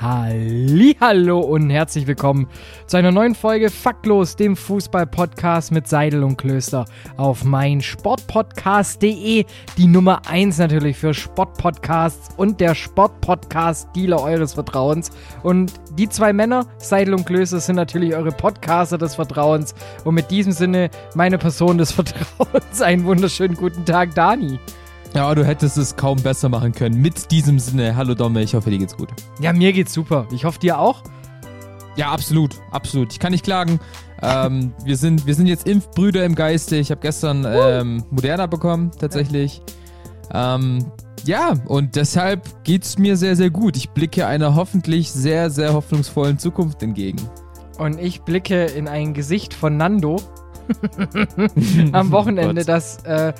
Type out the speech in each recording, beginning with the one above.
Hallo und herzlich willkommen zu einer neuen Folge Faktlos, dem Fußball-Podcast mit Seidel und Klöster auf meinsportpodcast.de. Die Nummer 1 natürlich für Sportpodcasts und der Sportpodcast-Dealer eures Vertrauens. Und die zwei Männer, Seidel und Klöster, sind natürlich eure Podcaster des Vertrauens. Und mit diesem Sinne meine Person des Vertrauens. Einen wunderschönen guten Tag, Dani. Ja, du hättest es kaum besser machen können. Mit diesem Sinne, hallo Domme, ich hoffe, dir geht's gut. Ja, mir geht's super. Ich hoffe, dir auch. Ja, absolut, absolut. Ich kann nicht klagen. Ähm, wir, sind, wir sind jetzt Impfbrüder im Geiste. Ich habe gestern ähm, Moderna bekommen, tatsächlich. Ähm, ja, und deshalb geht's mir sehr, sehr gut. Ich blicke einer hoffentlich sehr, sehr hoffnungsvollen Zukunft entgegen. Und ich blicke in ein Gesicht von Nando am Wochenende, das äh,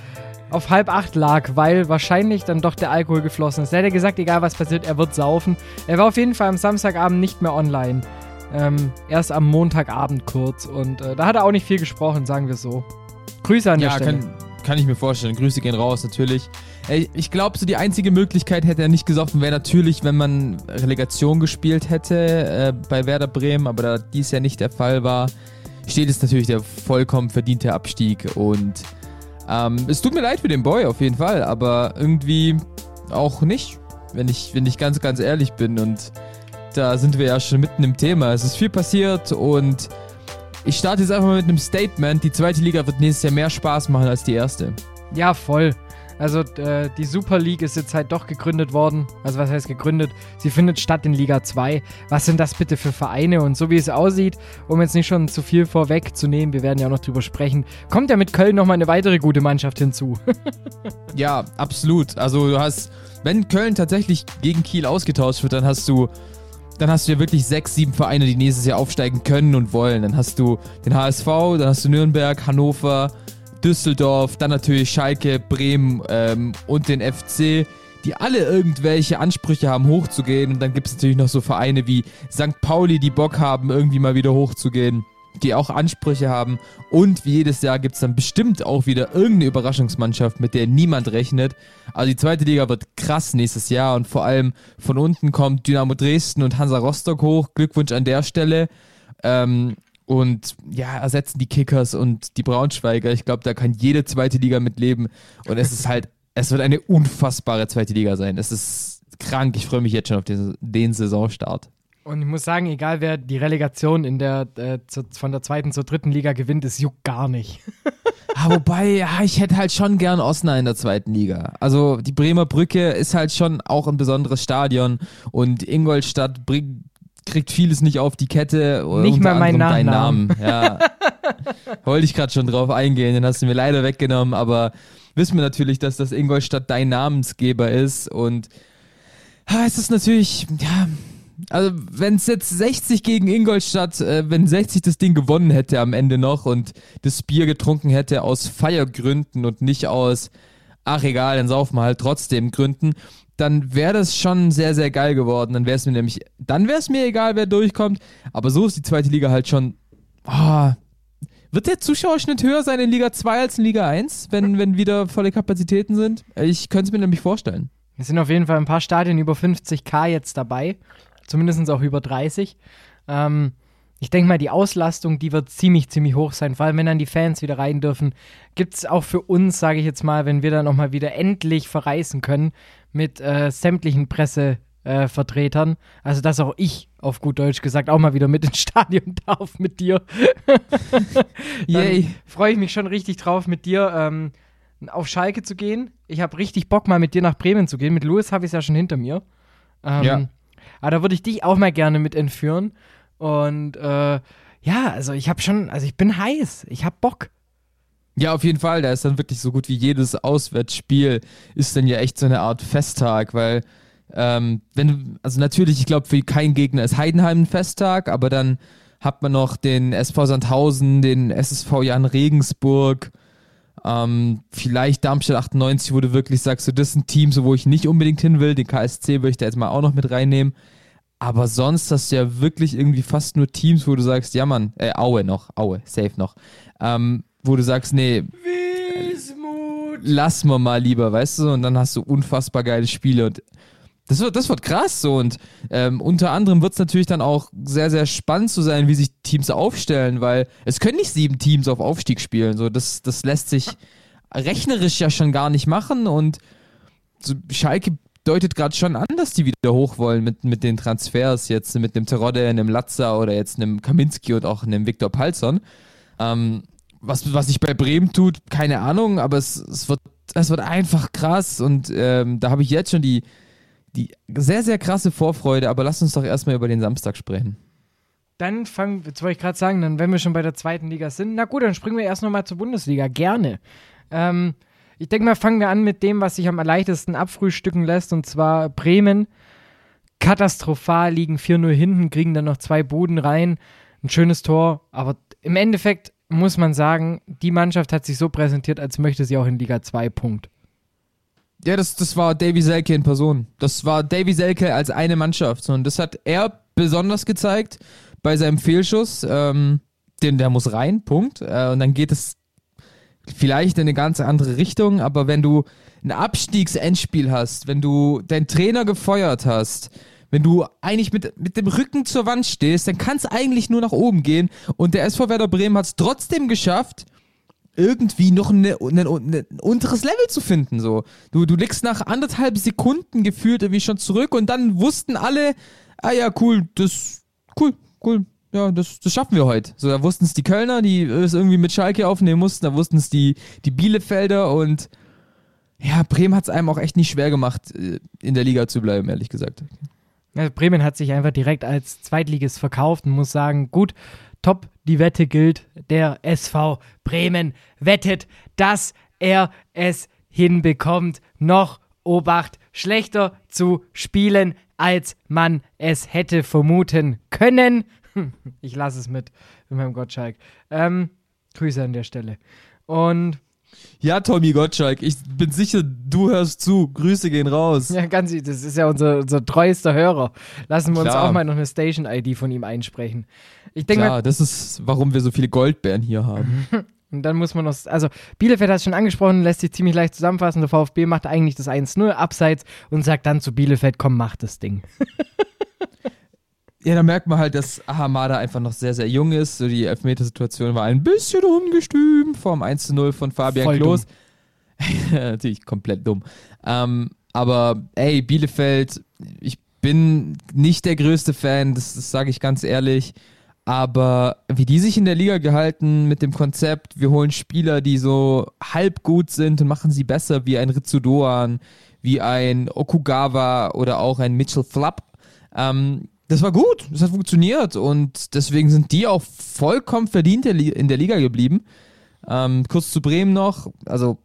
auf halb acht lag, weil wahrscheinlich dann doch der Alkohol geflossen ist. Er hätte gesagt, egal was passiert, er wird saufen. Er war auf jeden Fall am Samstagabend nicht mehr online. Ähm, erst am Montagabend kurz. Und äh, da hat er auch nicht viel gesprochen, sagen wir so. Grüße an ja, der Stelle. Kann, kann ich mir vorstellen. Grüße gehen raus, natürlich. Ich glaube, so die einzige Möglichkeit hätte er nicht gesoffen, wäre natürlich, wenn man Relegation gespielt hätte äh, bei Werder Bremen, aber da dies ja nicht der Fall war, steht es natürlich der vollkommen verdiente Abstieg und ähm, es tut mir leid für den Boy auf jeden Fall, aber irgendwie auch nicht, wenn ich, wenn ich ganz, ganz ehrlich bin. Und da sind wir ja schon mitten im Thema. Es ist viel passiert und ich starte jetzt einfach mal mit einem Statement. Die zweite Liga wird nächstes Jahr mehr Spaß machen als die erste. Ja, voll. Also äh, die Super League ist jetzt halt doch gegründet worden. Also was heißt gegründet? Sie findet statt in Liga 2. Was sind das bitte für Vereine? Und so wie es aussieht, um jetzt nicht schon zu viel vorwegzunehmen, wir werden ja auch noch drüber sprechen, kommt ja mit Köln nochmal eine weitere gute Mannschaft hinzu. ja, absolut. Also du hast, wenn Köln tatsächlich gegen Kiel ausgetauscht wird, dann hast du dann hast du ja wirklich sechs, sieben Vereine, die nächstes Jahr aufsteigen können und wollen. Dann hast du den HSV, dann hast du Nürnberg, Hannover, Düsseldorf, dann natürlich Schalke, Bremen ähm, und den FC, die alle irgendwelche Ansprüche haben, hochzugehen. Und dann gibt es natürlich noch so Vereine wie St. Pauli, die Bock haben, irgendwie mal wieder hochzugehen, die auch Ansprüche haben. Und wie jedes Jahr gibt es dann bestimmt auch wieder irgendeine Überraschungsmannschaft, mit der niemand rechnet. Also die zweite Liga wird krass nächstes Jahr und vor allem von unten kommt Dynamo Dresden und Hansa Rostock hoch. Glückwunsch an der Stelle. Ähm, und ja, ersetzen die Kickers und die Braunschweiger. Ich glaube, da kann jede zweite Liga mitleben. Und es ist halt, es wird eine unfassbare zweite Liga sein. Es ist krank. Ich freue mich jetzt schon auf den, den Saisonstart. Und ich muss sagen, egal wer die Relegation in der, äh, zu, von der zweiten zur dritten Liga gewinnt, es juckt gar nicht. ah, wobei, ja, ich hätte halt schon gern Osnabrück in der zweiten Liga. Also die Bremer Brücke ist halt schon auch ein besonderes Stadion und Ingolstadt bringt kriegt vieles nicht auf die Kette. Nicht mal mein Nachnamen. Namen. Ja. Wollte ich gerade schon drauf eingehen, den hast du mir leider weggenommen, aber wissen wir natürlich, dass das Ingolstadt dein Namensgeber ist und ha, es ist natürlich, ja, also wenn es jetzt 60 gegen Ingolstadt, äh, wenn 60 das Ding gewonnen hätte am Ende noch und das Bier getrunken hätte aus Feiergründen und nicht aus, ach egal, dann saufen wir halt trotzdem Gründen, dann wäre das schon sehr, sehr geil geworden. Dann wäre es mir nämlich, dann wäre es mir egal, wer durchkommt. Aber so ist die zweite Liga halt schon. Oh, wird der Zuschauerschnitt höher sein in Liga 2 als in Liga 1, wenn, wenn wieder volle Kapazitäten sind? Ich könnte es mir nämlich vorstellen. Es sind auf jeden Fall ein paar Stadien über 50k jetzt dabei. Zumindest auch über 30. Ähm, ich denke mal, die Auslastung, die wird ziemlich, ziemlich hoch sein. Vor allem, wenn dann die Fans wieder rein dürfen, gibt es auch für uns, sage ich jetzt mal, wenn wir dann nochmal wieder endlich verreisen können mit äh, sämtlichen Pressevertretern. Äh, also, dass auch ich, auf gut Deutsch gesagt, auch mal wieder mit ins Stadion darf mit dir. Yay. Freue ich mich schon richtig drauf, mit dir ähm, auf Schalke zu gehen. Ich habe richtig Bock, mal mit dir nach Bremen zu gehen. Mit Louis habe ich es ja schon hinter mir. Ähm, ja. Aber da würde ich dich auch mal gerne mit entführen. Und äh, ja, also ich habe schon, also ich bin heiß, ich habe Bock. Ja, auf jeden Fall. Da ist dann wirklich so gut wie jedes Auswärtsspiel ist dann ja echt so eine Art Festtag, weil ähm, wenn also natürlich, ich glaube, für keinen Gegner ist Heidenheim ein Festtag, aber dann hat man noch den SV Sandhausen, den SSV Jan Regensburg, ähm, vielleicht Darmstadt 98, wo du wirklich sagst, so, das sind Teams, wo ich nicht unbedingt hin will. Den KSC würde ich da jetzt mal auch noch mit reinnehmen. Aber sonst hast du ja wirklich irgendwie fast nur Teams, wo du sagst, ja Mann, äh, Aue noch, Aue, safe noch. Ähm, wo du sagst, nee, Wismut. lass mal mal lieber, weißt du? Und dann hast du unfassbar geile Spiele und das wird, das wird krass so und ähm, unter anderem wird es natürlich dann auch sehr, sehr spannend zu sein, wie sich Teams aufstellen, weil es können nicht sieben Teams auf Aufstieg spielen. So, das, das lässt sich rechnerisch ja schon gar nicht machen und so Schalke deutet gerade schon an, dass die wieder hoch wollen mit, mit den Transfers, jetzt mit einem Terodde, einem Latza oder jetzt einem Kaminski und auch einem Viktor Palzon. Ähm, was, was sich bei Bremen tut, keine Ahnung, aber es, es, wird, es wird einfach krass und ähm, da habe ich jetzt schon die, die sehr, sehr krasse Vorfreude, aber lass uns doch erstmal über den Samstag sprechen. Dann fangen, jetzt wollte ich gerade sagen, dann wenn wir schon bei der zweiten Liga sind, na gut, dann springen wir erst nochmal zur Bundesliga. Gerne. Ähm, ich denke mal, fangen wir an mit dem, was sich am leichtesten abfrühstücken lässt, und zwar Bremen. Katastrophal, liegen 4-0 hinten, kriegen dann noch zwei Boden rein. Ein schönes Tor, aber im Endeffekt muss man sagen, die Mannschaft hat sich so präsentiert, als möchte sie auch in Liga 2. Punkt. Ja, das, das war Davy Selke in Person. Das war Davy Selke als eine Mannschaft. Und das hat er besonders gezeigt bei seinem Fehlschuss. Ähm, den, der muss rein, Punkt. Äh, und dann geht es vielleicht in eine ganz andere Richtung. Aber wenn du ein Abstiegsendspiel hast, wenn du deinen Trainer gefeuert hast, wenn du eigentlich mit, mit dem Rücken zur Wand stehst, dann kann es eigentlich nur nach oben gehen. Und der SV Werder Bremen hat es trotzdem geschafft, irgendwie noch eine, eine, ein unteres Level zu finden. So. Du, du liegst nach anderthalb Sekunden gefühlt irgendwie schon zurück und dann wussten alle, ah ja, cool, das, cool, cool, ja, das, das schaffen wir heute. So, da wussten es die Kölner, die es irgendwie mit Schalke aufnehmen mussten, da wussten es die, die Bielefelder und ja, Bremen hat es einem auch echt nicht schwer gemacht, äh, in der Liga zu bleiben, ehrlich gesagt. Bremen hat sich einfach direkt als Zweitliges verkauft und muss sagen, gut, top, die Wette gilt, der SV Bremen wettet, dass er es hinbekommt, noch Obacht schlechter zu spielen, als man es hätte vermuten können. Ich lasse es mit, mit meinem Gottschalk. Ähm, Grüße an der Stelle. Und Ja, Tommy Gottschalk, ich bin sicher, du hörst zu. Grüße gehen raus. ja, ganz, das ist ja unser, unser treuester Hörer. Lassen wir uns Klar. auch mal noch eine Station-ID von ihm einsprechen. Ich denke mal, Klar, das ist, warum wir so viele Goldbären hier haben. Und dann muss man noch, also Bielefeld hat es schon angesprochen, lässt sich ziemlich leicht zusammenfassen. Der VfB macht eigentlich das 1-0 abseits und sagt dann zu Bielefeld, komm, mach das Ding. Ja, da merkt man halt, dass Ahamada einfach noch sehr, sehr jung ist. So die Elfmetersituation war ein bisschen ungestüm vom 1-0 von Fabian Voll Klos. Natürlich komplett dumm. Ähm, aber ey, Bielefeld, ich bin nicht der größte Fan, das, das sage ich ganz ehrlich. Aber wie die sich in der Liga gehalten mit dem Konzept, wir holen Spieler, die so halb gut sind und machen sie besser, wie ein Ritsudoan, wie ein Okugawa oder auch ein Mitchell Flapp. Ähm, das war gut, das hat funktioniert und deswegen sind die auch vollkommen verdient in der Liga geblieben. Ähm, kurz zu Bremen noch, also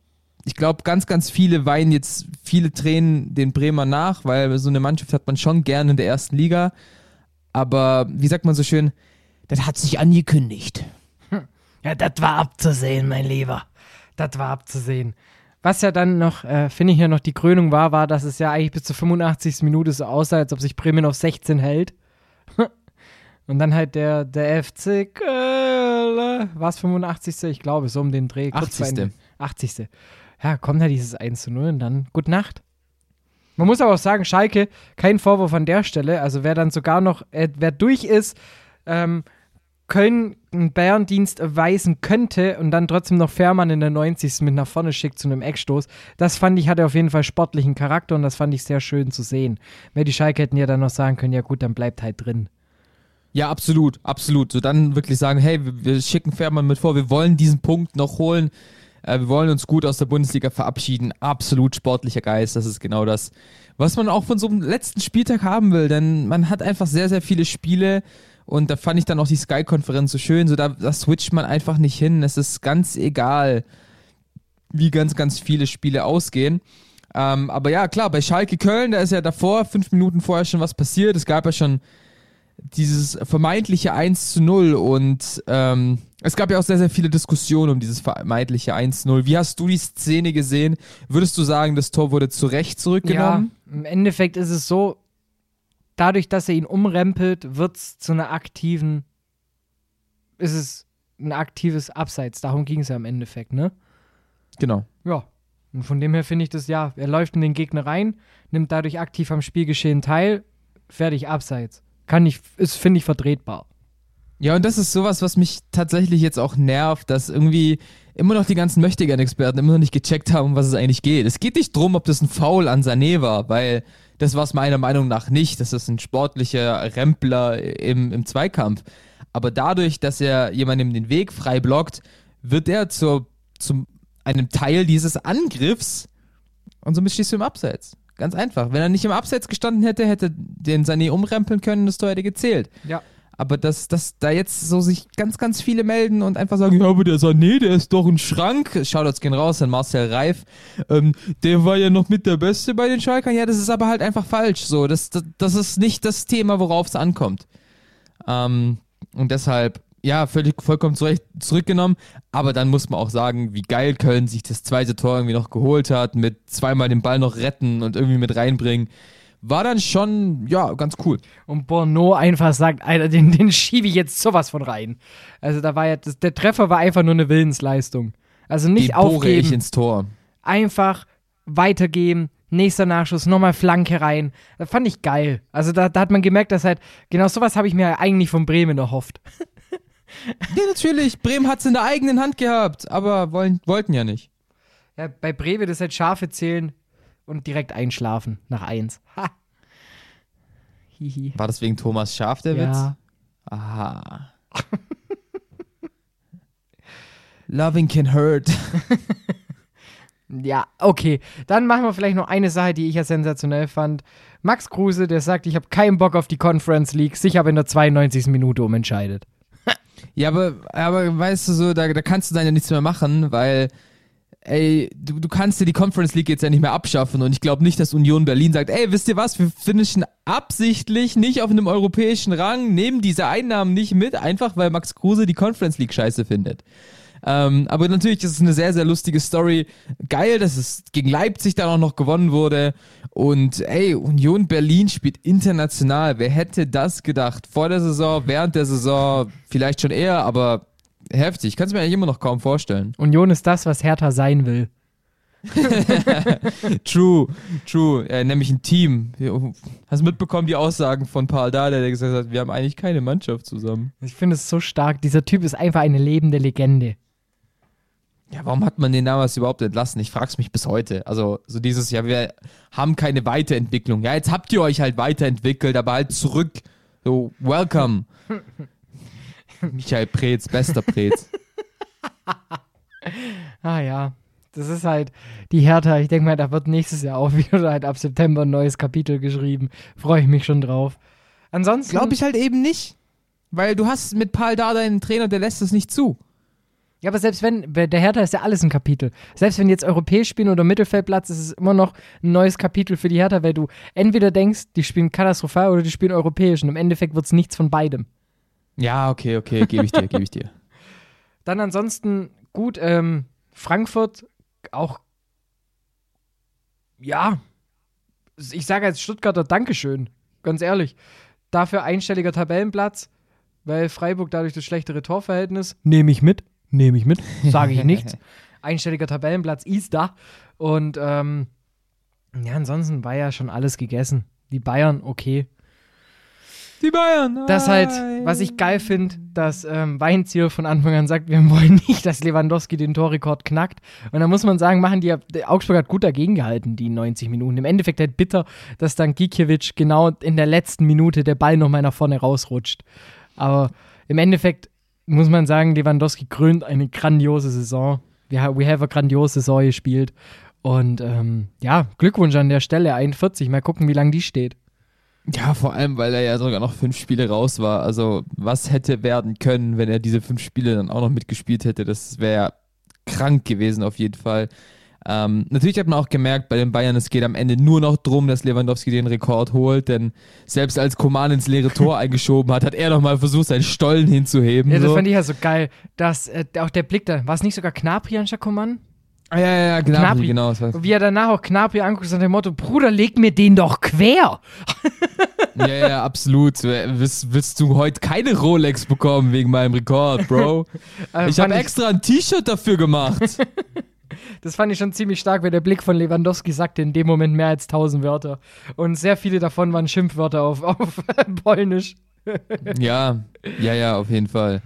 ich glaube, ganz, ganz viele weinen jetzt viele Tränen den Bremer nach, weil so eine Mannschaft hat man schon gerne in der ersten Liga. Aber wie sagt man so schön, das hat sich angekündigt. Ja, das war abzusehen, mein Lieber. Das war abzusehen. Was ja dann noch, äh, finde ich ja noch die Krönung war, war, dass es ja eigentlich bis zur 85. Minute so aussah, als ob sich Bremen auf 16 hält. Und dann halt der, der FC Köln, war es 85. Ich glaube, so um den Dreh. kurz vor 80.. Ende. 80. Ja, kommt halt dieses 1 zu 0 und dann Gute Nacht. Man muss aber auch sagen, Schalke, kein Vorwurf an der Stelle. Also wer dann sogar noch, äh, wer durch ist, ähm, Köln einen Bärendienst erweisen könnte und dann trotzdem noch Fährmann in der 90. mit nach vorne schickt zu einem Eckstoß, das fand ich, hatte auf jeden Fall sportlichen Charakter und das fand ich sehr schön zu sehen. Weil die Schalke hätten ja dann noch sagen können, ja gut, dann bleibt halt drin. Ja, absolut, absolut. So dann wirklich sagen, hey, wir, wir schicken Fährmann mit vor, wir wollen diesen Punkt noch holen. Äh, wir wollen uns gut aus der Bundesliga verabschieden. Absolut sportlicher Geist, das ist genau das, was man auch von so einem letzten Spieltag haben will. Denn man hat einfach sehr, sehr viele Spiele und da fand ich dann auch die Sky-Konferenz so schön. So da, da switcht man einfach nicht hin. Es ist ganz egal, wie ganz, ganz viele Spiele ausgehen. Ähm, aber ja, klar, bei Schalke Köln, da ist ja davor, fünf Minuten vorher schon was passiert. Es gab ja schon dieses vermeintliche 1 zu 0 und ähm, es gab ja auch sehr, sehr viele Diskussionen um dieses vermeintliche 1-0. Wie hast du die Szene gesehen? Würdest du sagen, das Tor wurde zu Recht zurückgenommen? Ja, im Endeffekt ist es so, dadurch, dass er ihn umrempelt, wird es zu einer aktiven, ist es ein aktives Abseits. Darum ging es ja im Endeffekt, ne? Genau. Ja. Und von dem her finde ich das, ja, er läuft in den Gegner rein, nimmt dadurch aktiv am Spielgeschehen teil, fertig, Abseits. Kann ich, ist, finde ich, vertretbar. Ja, und das ist sowas, was mich tatsächlich jetzt auch nervt, dass irgendwie immer noch die ganzen Möchtegern-Experten immer noch nicht gecheckt haben, um was es eigentlich geht. Es geht nicht drum, ob das ein Foul an Sané war, weil das war es meiner Meinung nach nicht. Das ist ein sportlicher Rempler im, im Zweikampf. Aber dadurch, dass er jemandem den Weg frei blockt, wird er zur, zum einem Teil dieses Angriffs und somit stehst du im Abseits. Ganz einfach. Wenn er nicht im Abseits gestanden hätte, hätte den Sané umrempeln können, das Tor hätte gezählt. Ja. Aber dass, dass da jetzt so sich ganz, ganz viele melden und einfach sagen, ja, aber der Sané, der ist doch ein Schrank. Shoutouts gehen raus an Marcel Reif. Ähm, der war ja noch mit der Beste bei den Schalkern. Ja, das ist aber halt einfach falsch. So, das, das, das ist nicht das Thema, worauf es ankommt. Ähm, und deshalb, ja, völlig, vollkommen zurecht, zurückgenommen. Aber dann muss man auch sagen, wie geil Köln sich das zweite Tor irgendwie noch geholt hat, mit zweimal den Ball noch retten und irgendwie mit reinbringen war dann schon, ja, ganz cool. Und Bono einfach sagt, Alter, den, den schiebe ich jetzt sowas von rein. Also da war ja, das, der Treffer war einfach nur eine Willensleistung. Also nicht Die aufgeben. ich ins Tor. Einfach weitergeben, nächster Nachschuss, nochmal Flanke rein. Das fand ich geil. Also da, da hat man gemerkt, dass halt, genau sowas habe ich mir eigentlich von Bremen erhofft. ja, natürlich. Bremen hat es in der eigenen Hand gehabt, aber wollen, wollten ja nicht. Ja, bei Bremen das halt Schafe zählen, und direkt einschlafen nach eins. Ha. Hihi. War das wegen Thomas Schaf der ja. Witz? Aha. Loving can hurt. ja, okay. Dann machen wir vielleicht noch eine Sache, die ich ja sensationell fand. Max Kruse, der sagt, ich habe keinen Bock auf die Conference League, sich aber in der 92. Minute umentscheidet. ja, aber, aber weißt du so, da, da kannst du dann ja nichts mehr machen, weil ey, du, du kannst dir die Conference League jetzt ja nicht mehr abschaffen und ich glaube nicht, dass Union Berlin sagt, ey, wisst ihr was, wir finishen absichtlich nicht auf einem europäischen Rang, nehmen diese Einnahmen nicht mit, einfach weil Max Kruse die Conference League scheiße findet. Ähm, aber natürlich ist es eine sehr, sehr lustige Story. Geil, dass es gegen Leipzig dann auch noch gewonnen wurde. Und ey, Union Berlin spielt international. Wer hätte das gedacht? Vor der Saison, während der Saison, vielleicht schon eher, aber heftig. Kannst du mir eigentlich immer noch kaum vorstellen. Union ist das, was Hertha sein will. true, true. Ja, nämlich ein Team. Hast du mitbekommen die Aussagen von Paul Dada, der gesagt hat, wir haben eigentlich keine Mannschaft zusammen. Ich finde es so stark. Dieser Typ ist einfach eine lebende Legende. Ja, warum hat man den damals überhaupt entlassen? Ich frage es mich bis heute. Also, so dieses, ja, wir haben keine Weiterentwicklung. Ja, jetzt habt ihr euch halt weiterentwickelt, aber halt zurück. So, welcome. Michael Preetz, bester Preetz. ah ja, das ist halt die Hertha. Ich denke mal, da wird nächstes Jahr auch wieder halt ab September ein neues Kapitel geschrieben. Freue ich mich schon drauf. Ansonsten. Glaube ich halt eben nicht. Weil du hast mit Paul Dada einen Trainer, der lässt es nicht zu. Ja, aber selbst wenn, der Hertha ist ja alles ein Kapitel. Selbst wenn die jetzt europäisch spielen oder Mittelfeldplatz, ist es immer noch ein neues Kapitel für die Hertha, weil du entweder denkst, die spielen katastrophal oder die spielen europäisch und im Endeffekt wird es nichts von beidem. Ja, okay, okay, gebe ich dir, gebe ich dir. Dann ansonsten gut, ähm, Frankfurt auch, ja, ich sage als Stuttgarter Dankeschön, ganz ehrlich. Dafür einstelliger Tabellenplatz, weil Freiburg dadurch das schlechtere Torverhältnis, nehme ich mit, nehme ich mit, sage ich nichts. Einstelliger Tabellenplatz ist da. Und ähm, ja, ansonsten war ja schon alles gegessen. Die Bayern, okay. Die Bayern. Das halt, was ich geil finde, dass ähm, Weinziel von Anfang an sagt, wir wollen nicht, dass Lewandowski den Torrekord knackt. Und da muss man sagen, machen die, Augsburg hat gut dagegen gehalten, die 90 Minuten. Im Endeffekt halt bitter, dass dann Gikiewicz genau in der letzten Minute der Ball nochmal nach vorne rausrutscht. Aber im Endeffekt muss man sagen, Lewandowski krönt eine grandiose Saison. We have, we have a grandiose Saison gespielt. Und ähm, ja, Glückwunsch an der Stelle, 41. Mal gucken, wie lange die steht. Ja, vor allem, weil er ja sogar noch fünf Spiele raus war. Also, was hätte werden können, wenn er diese fünf Spiele dann auch noch mitgespielt hätte? Das wäre krank gewesen, auf jeden Fall. Ähm, natürlich hat man auch gemerkt bei den Bayern, es geht am Ende nur noch darum, dass Lewandowski den Rekord holt, denn selbst als Koman ins leere Tor eingeschoben hat, hat er nochmal versucht, seinen Stollen hinzuheben. Ja, das so. fand ich ja so geil, dass äh, auch der Blick da, war es nicht sogar Knapri anstatt Koman? Ah, ja, ja, ja, Gnabry, Gnabry. genau. Das war, Wie er danach auch Knapri anguckt, nach dem Motto, Bruder, leg mir den doch quer. ja, ja, absolut. Willst, willst du heute keine Rolex bekommen wegen meinem Rekord, Bro? Äh, Ich habe extra ein T-Shirt dafür gemacht. Das fand ich schon ziemlich stark, weil der Blick von Lewandowski sagte in dem Moment mehr als 1000 Wörter. Und sehr viele davon waren Schimpfwörter auf, auf Polnisch. Ja, ja, ja, auf jeden Fall.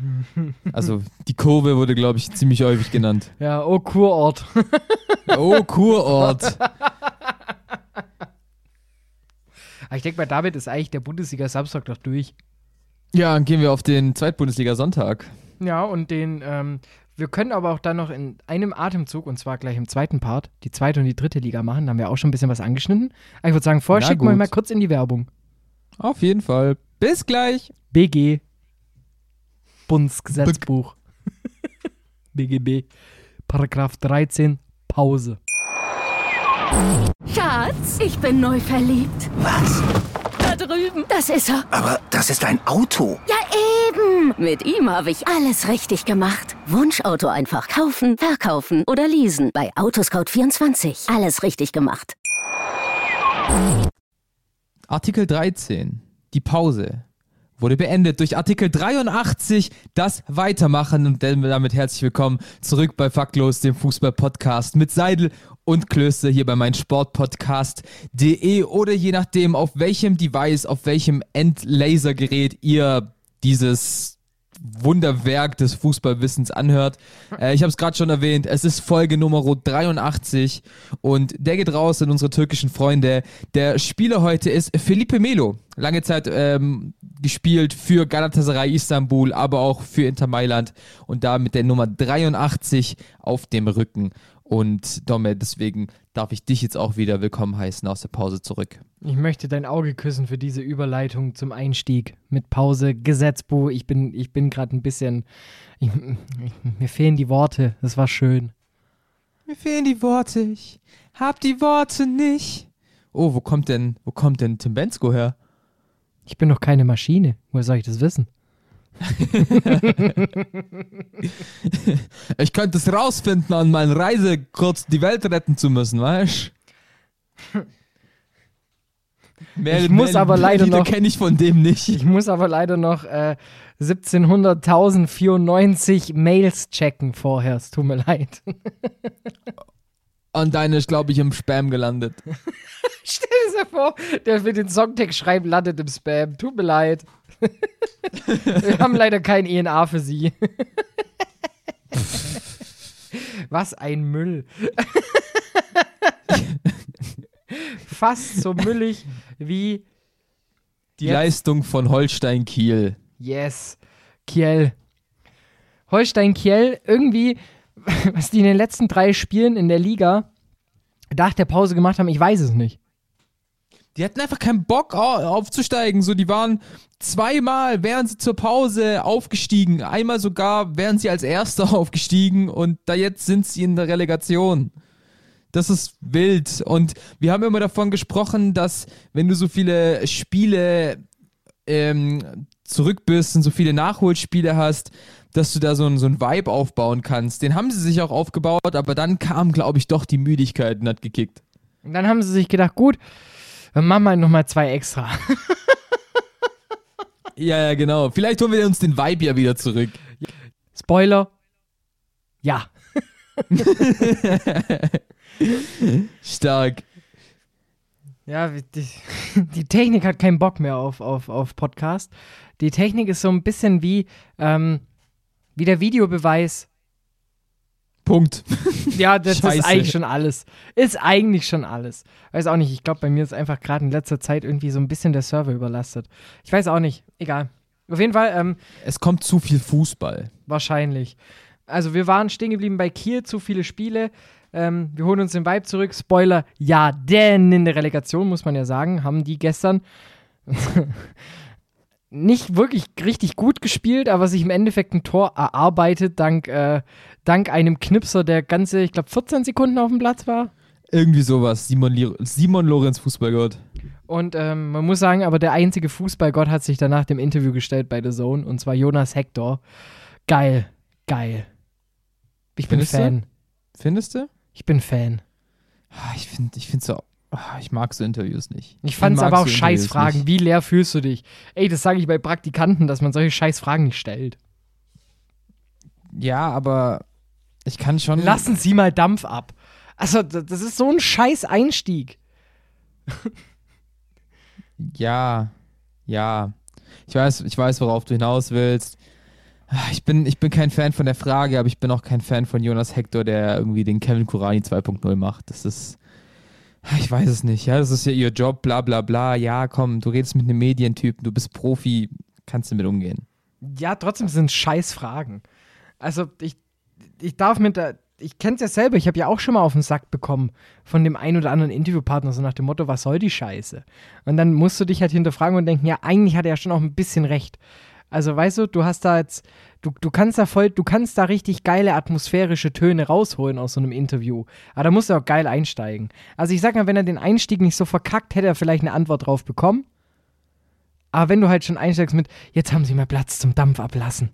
Also die Kurve wurde, glaube ich, ziemlich häufig genannt. Ja, oh Kurort. Oh, Kurort. Aber ich denke, bei David ist eigentlich der Bundesliga Samstag doch durch. Ja, dann gehen wir auf den Zweitbundesliga-Sonntag. Ja, und den, ähm, wir können aber auch dann noch in einem Atemzug, und zwar gleich im zweiten Part, die zweite und die dritte Liga machen. Da haben wir auch schon ein bisschen was angeschnitten. Aber ich würde sagen, vorher schicken wir mal kurz in die Werbung. Auf jeden Fall. Bis gleich. BG. Bundesgesetzbuch. BGB. Paragraph 13. Pause. Schatz, ich bin neu verliebt. Was? Da drüben. Das ist er. Aber das ist ein Auto. Ja, eben. Mit ihm habe ich alles richtig gemacht. Wunschauto einfach kaufen, verkaufen oder leasen. Bei Autoscout24. Alles richtig gemacht. Artikel 13. Die Pause wurde beendet durch Artikel 83 das Weitermachen und damit herzlich willkommen zurück bei Faktlos, dem Fußball-Podcast mit Seidel und Klöster hier bei meinsportpodcast.de oder je nachdem auf welchem Device, auf welchem Endlasergerät ihr dieses Wunderwerk des Fußballwissens anhört. Äh, ich habe es gerade schon erwähnt, es ist Folge Nummer 83 und der geht raus an unsere türkischen Freunde. Der Spieler heute ist Felipe Melo. Lange Zeit ähm, gespielt für Galatasaray Istanbul, aber auch für Inter Mailand und da mit der Nummer 83 auf dem Rücken. Und Domme, deswegen darf ich dich jetzt auch wieder willkommen heißen aus der Pause zurück. Ich möchte dein Auge küssen für diese Überleitung zum Einstieg mit Pause, Gesetzbuch. Ich bin, ich bin gerade ein bisschen. Ich, ich, mir fehlen die Worte. Das war schön. Mir fehlen die Worte, ich hab die Worte nicht. Oh, wo kommt denn, wo kommt denn Tim Bensko her? Ich bin doch keine Maschine. Woher soll ich das wissen? Ich könnte es rausfinden, an meiner Reise kurz die Welt retten zu müssen, weißt Mehr, Ich muss aber leider noch- kenne ich von dem nicht. Ich muss aber leider noch äh, 1700.094 Mails checken vorher. Es tut mir leid. Und deine ist, glaube ich, im Spam gelandet. Stell dir das vor, der will den Songtext schreiben, landet im Spam. Tut mir leid. Wir haben leider kein ENA für sie. Was ein Müll. Fast so müllig wie Die Jetzt- Leistung von Holstein Kiel. Yes. Kiel. Holstein Kiel, irgendwie, was die in den letzten drei Spielen in der Liga nach der Pause gemacht haben, ich weiß es nicht. Die hatten einfach keinen Bock au- aufzusteigen. So, die waren zweimal wären sie zur Pause aufgestiegen. Einmal sogar wären sie als Erster aufgestiegen und da jetzt sind sie in der Relegation. Das ist wild. Und wir haben immer davon gesprochen, dass wenn du so viele Spiele ähm, zurück bist und so viele Nachholspiele hast, dass du da so ein, so ein Vibe aufbauen kannst. Den haben sie sich auch aufgebaut, aber dann kam, glaube ich, doch die Müdigkeit und hat gekickt. Und dann haben sie sich gedacht, gut, dann machen wir nochmal zwei extra. Ja, ja, genau. Vielleicht holen wir uns den Vibe ja wieder zurück. Spoiler. Ja. Stark. Ja, die, die Technik hat keinen Bock mehr auf, auf, auf Podcast. Die Technik ist so ein bisschen wie, ähm, wie der Videobeweis. Punkt. Ja, das Scheiße. ist eigentlich schon alles. Ist eigentlich schon alles. Weiß auch nicht, ich glaube, bei mir ist einfach gerade in letzter Zeit irgendwie so ein bisschen der Server überlastet. Ich weiß auch nicht, egal. Auf jeden Fall, ähm, Es kommt zu viel Fußball. wahrscheinlich. Also wir waren stehen geblieben bei Kiel, zu viele Spiele. Ähm, wir holen uns den Vibe zurück. Spoiler, ja, denn in der Relegation, muss man ja sagen, haben die gestern nicht wirklich richtig gut gespielt, aber sich im Endeffekt ein Tor erarbeitet, dank, äh, dank einem Knipser, der ganze, ich glaube, 14 Sekunden auf dem Platz war. Irgendwie sowas. Simon, Li Simon Lorenz Fußballgott. Und ähm, man muss sagen, aber der einzige Fußballgott hat sich danach dem Interview gestellt bei The Zone, und zwar Jonas Hector. Geil, geil. Ich bin Findest du? Fan. Findest du? Ich bin Fan. Ah, Ich finde ich find so. ah, Ich mag so Interviews nicht. Ich fand es aber auch so scheiß Interviews Fragen. nicht. Wie leer fühlst du dich? Ey, das sage ich bei Praktikanten, dass man solche scheiß Fragen nicht stellt. Ja, aber ich kann schon. Lassen Sie mal Dampf ab. Also, das ist so ein scheiß Einstieg. Ja, ja. Ich weiß, ich weiß, worauf du hinaus willst. Ah, Ich bin, ich bin kein Fan von der Frage, aber ich bin auch kein Fan von Jonas Hector, der irgendwie den Kevin Kurani 2.0 macht. Das ist. ah, Ich weiß es nicht, ja. Das ist ja ihr Job, bla bla bla. Ja, komm, du redest mit einem Medientypen, du bist Profi, kannst du mit umgehen. Ja, trotzdem sind scheiß Fragen. Also, ich, ich darf mit der. Ich kenn's ja selber, ich habe ja auch schon mal auf den Sack bekommen von dem einen oder anderen Interviewpartner, so nach dem Motto, was soll die Scheiße? Und dann musst du dich halt hinterfragen und denken, ja, eigentlich hat er ja schon auch ein bisschen recht. Also, weißt du, du hast da jetzt, du, du kannst da voll, du kannst da richtig geile atmosphärische Töne rausholen aus so einem Interview. Aber da musst du auch geil einsteigen. Also, ich sag mal, wenn er den Einstieg nicht so verkackt, hätte er vielleicht eine Antwort drauf bekommen. Aber wenn du halt schon einsteigst mit, jetzt haben sie mal Platz zum Dampf ablassen.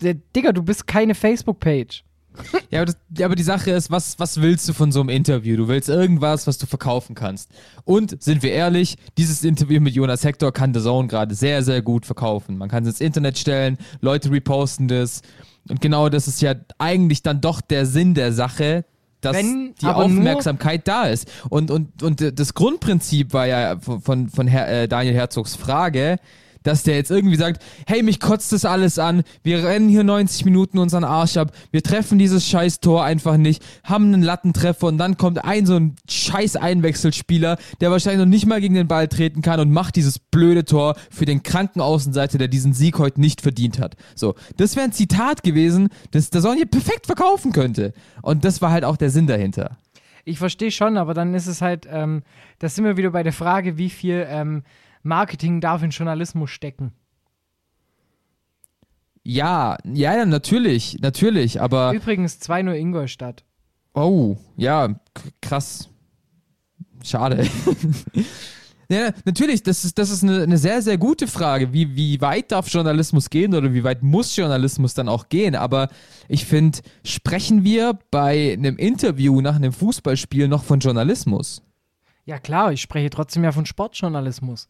Digga, du bist keine Facebook-Page. Ja, aber, das, ja, aber die Sache ist, was, was willst du von so einem Interview? Du willst irgendwas, was du verkaufen kannst. Und sind wir ehrlich, dieses Interview mit Jonas Hector kann The Zone gerade sehr, sehr gut verkaufen. Man kann es ins Internet stellen, Leute reposten das. Und genau das ist ja eigentlich dann doch der Sinn der Sache, dass Wenn die Aufmerksamkeit da ist. Und, und, und das Grundprinzip war ja von, von, Herr, äh, Daniel Herzogs Frage, dass der jetzt irgendwie sagt, hey, mich kotzt das alles an, wir rennen hier 90 Minuten unseren Arsch ab, wir treffen dieses scheiß Tor einfach nicht, haben einen Lattentreffer und dann kommt ein so ein scheiß Einwechselspieler, der wahrscheinlich noch nicht mal gegen den Ball treten kann und macht dieses blöde Tor für den kranken Außenseiter, der diesen Sieg heute nicht verdient hat. So, das wäre ein Zitat gewesen, das der Sonja perfekt verkaufen könnte. Und das war halt auch der Sinn dahinter. Ich verstehe schon, aber dann ist es halt, ähm, da sind wir wieder bei der Frage, wie viel ähm, Marketing darf in Journalismus stecken. Ja, ja, ja, natürlich, natürlich, aber Übrigens 2-0 Ingolstadt. oh, ja, krass. Schade. ja, natürlich, das ist, das ist eine, eine sehr, sehr gute Frage. Wie, wie weit darf Journalismus gehen oder wie weit muss Journalismus dann auch gehen? Aber ich finde, sprechen wir bei einem Interview nach einem Fußballspiel noch von Journalismus? Ja klar, ich spreche trotzdem ja von Sportjournalismus.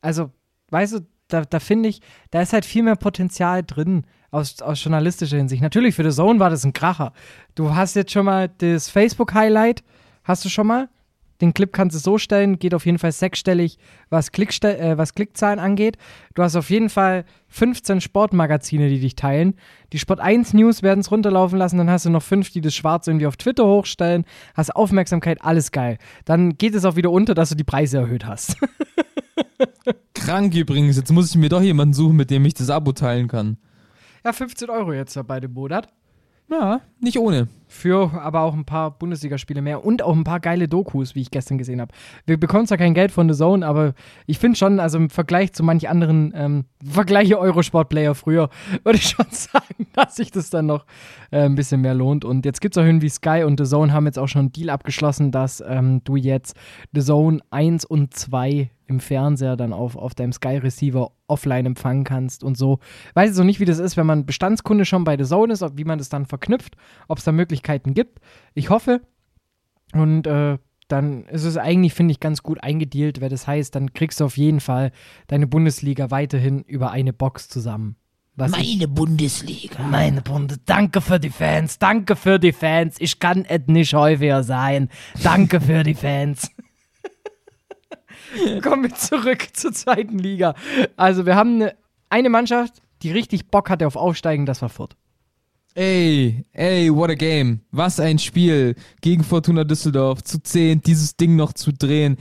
Also, weißt du, da, da finde ich, da ist halt viel mehr Potenzial drin aus, aus journalistischer Hinsicht. Natürlich, für The Zone war das ein Kracher. Du hast jetzt schon mal das Facebook-Highlight, hast du schon mal? Den Clip kannst du so stellen, geht auf jeden Fall sechsstellig, was, Klickste äh, was Klickzahlen angeht. Du hast auf jeden Fall 15 Sportmagazine, die dich teilen. Die Sport 1 News werden es runterlaufen lassen, dann hast du noch fünf, die das schwarz irgendwie auf Twitter hochstellen. Hast Aufmerksamkeit, alles geil. Dann geht es auch wieder unter, dass du die Preise erhöht hast. Krank übrigens, jetzt muss ich mir doch jemanden suchen, mit dem ich das Abo teilen kann. ja, 15 Euro jetzt bei dem Monat. Ja, nicht ohne. Für aber auch ein paar Bundesligaspiele mehr und auch ein paar geile Dokus, wie ich gestern gesehen habe. Wir bekommen zwar kein Geld von The Zone, aber ich finde schon, also im Vergleich zu manch anderen ähm, Vergleiche Eurosport-Player früher, würde ich schon sagen, dass sich das dann noch äh, ein bisschen mehr lohnt. Und jetzt gibt es auch irgendwie Sky und The Zone haben jetzt auch schon einen Deal abgeschlossen, dass ähm, du jetzt The Zone 1 und 2 im Fernseher dann auf, auf deinem Sky-Receiver offline empfangen kannst und so. Weiß jetzt noch nicht, wie das ist, wenn man Bestandskunde schon bei The Zone ist, ob, wie man das dann verknüpft, ob es da Möglichkeiten gibt. Ich hoffe. Und äh, dann ist es eigentlich, finde ich, ganz gut eingedealt, weil das heißt, dann kriegst du auf jeden Fall deine Bundesliga weiterhin über eine Box zusammen. Was ich, Meine Bundesliga. meine Bunde, danke für die Fans, danke für die Fans. Ich kann es nicht häufiger sein. Danke für die Fans. Kommen wir zurück zur zweiten Liga. Also, wir haben eine, eine Mannschaft, die richtig Bock hatte auf Aufsteigen, das war Fürth. Ey, ey, what a game. Was ein Spiel gegen Fortuna Düsseldorf zu 10, dieses Ding noch zu drehen.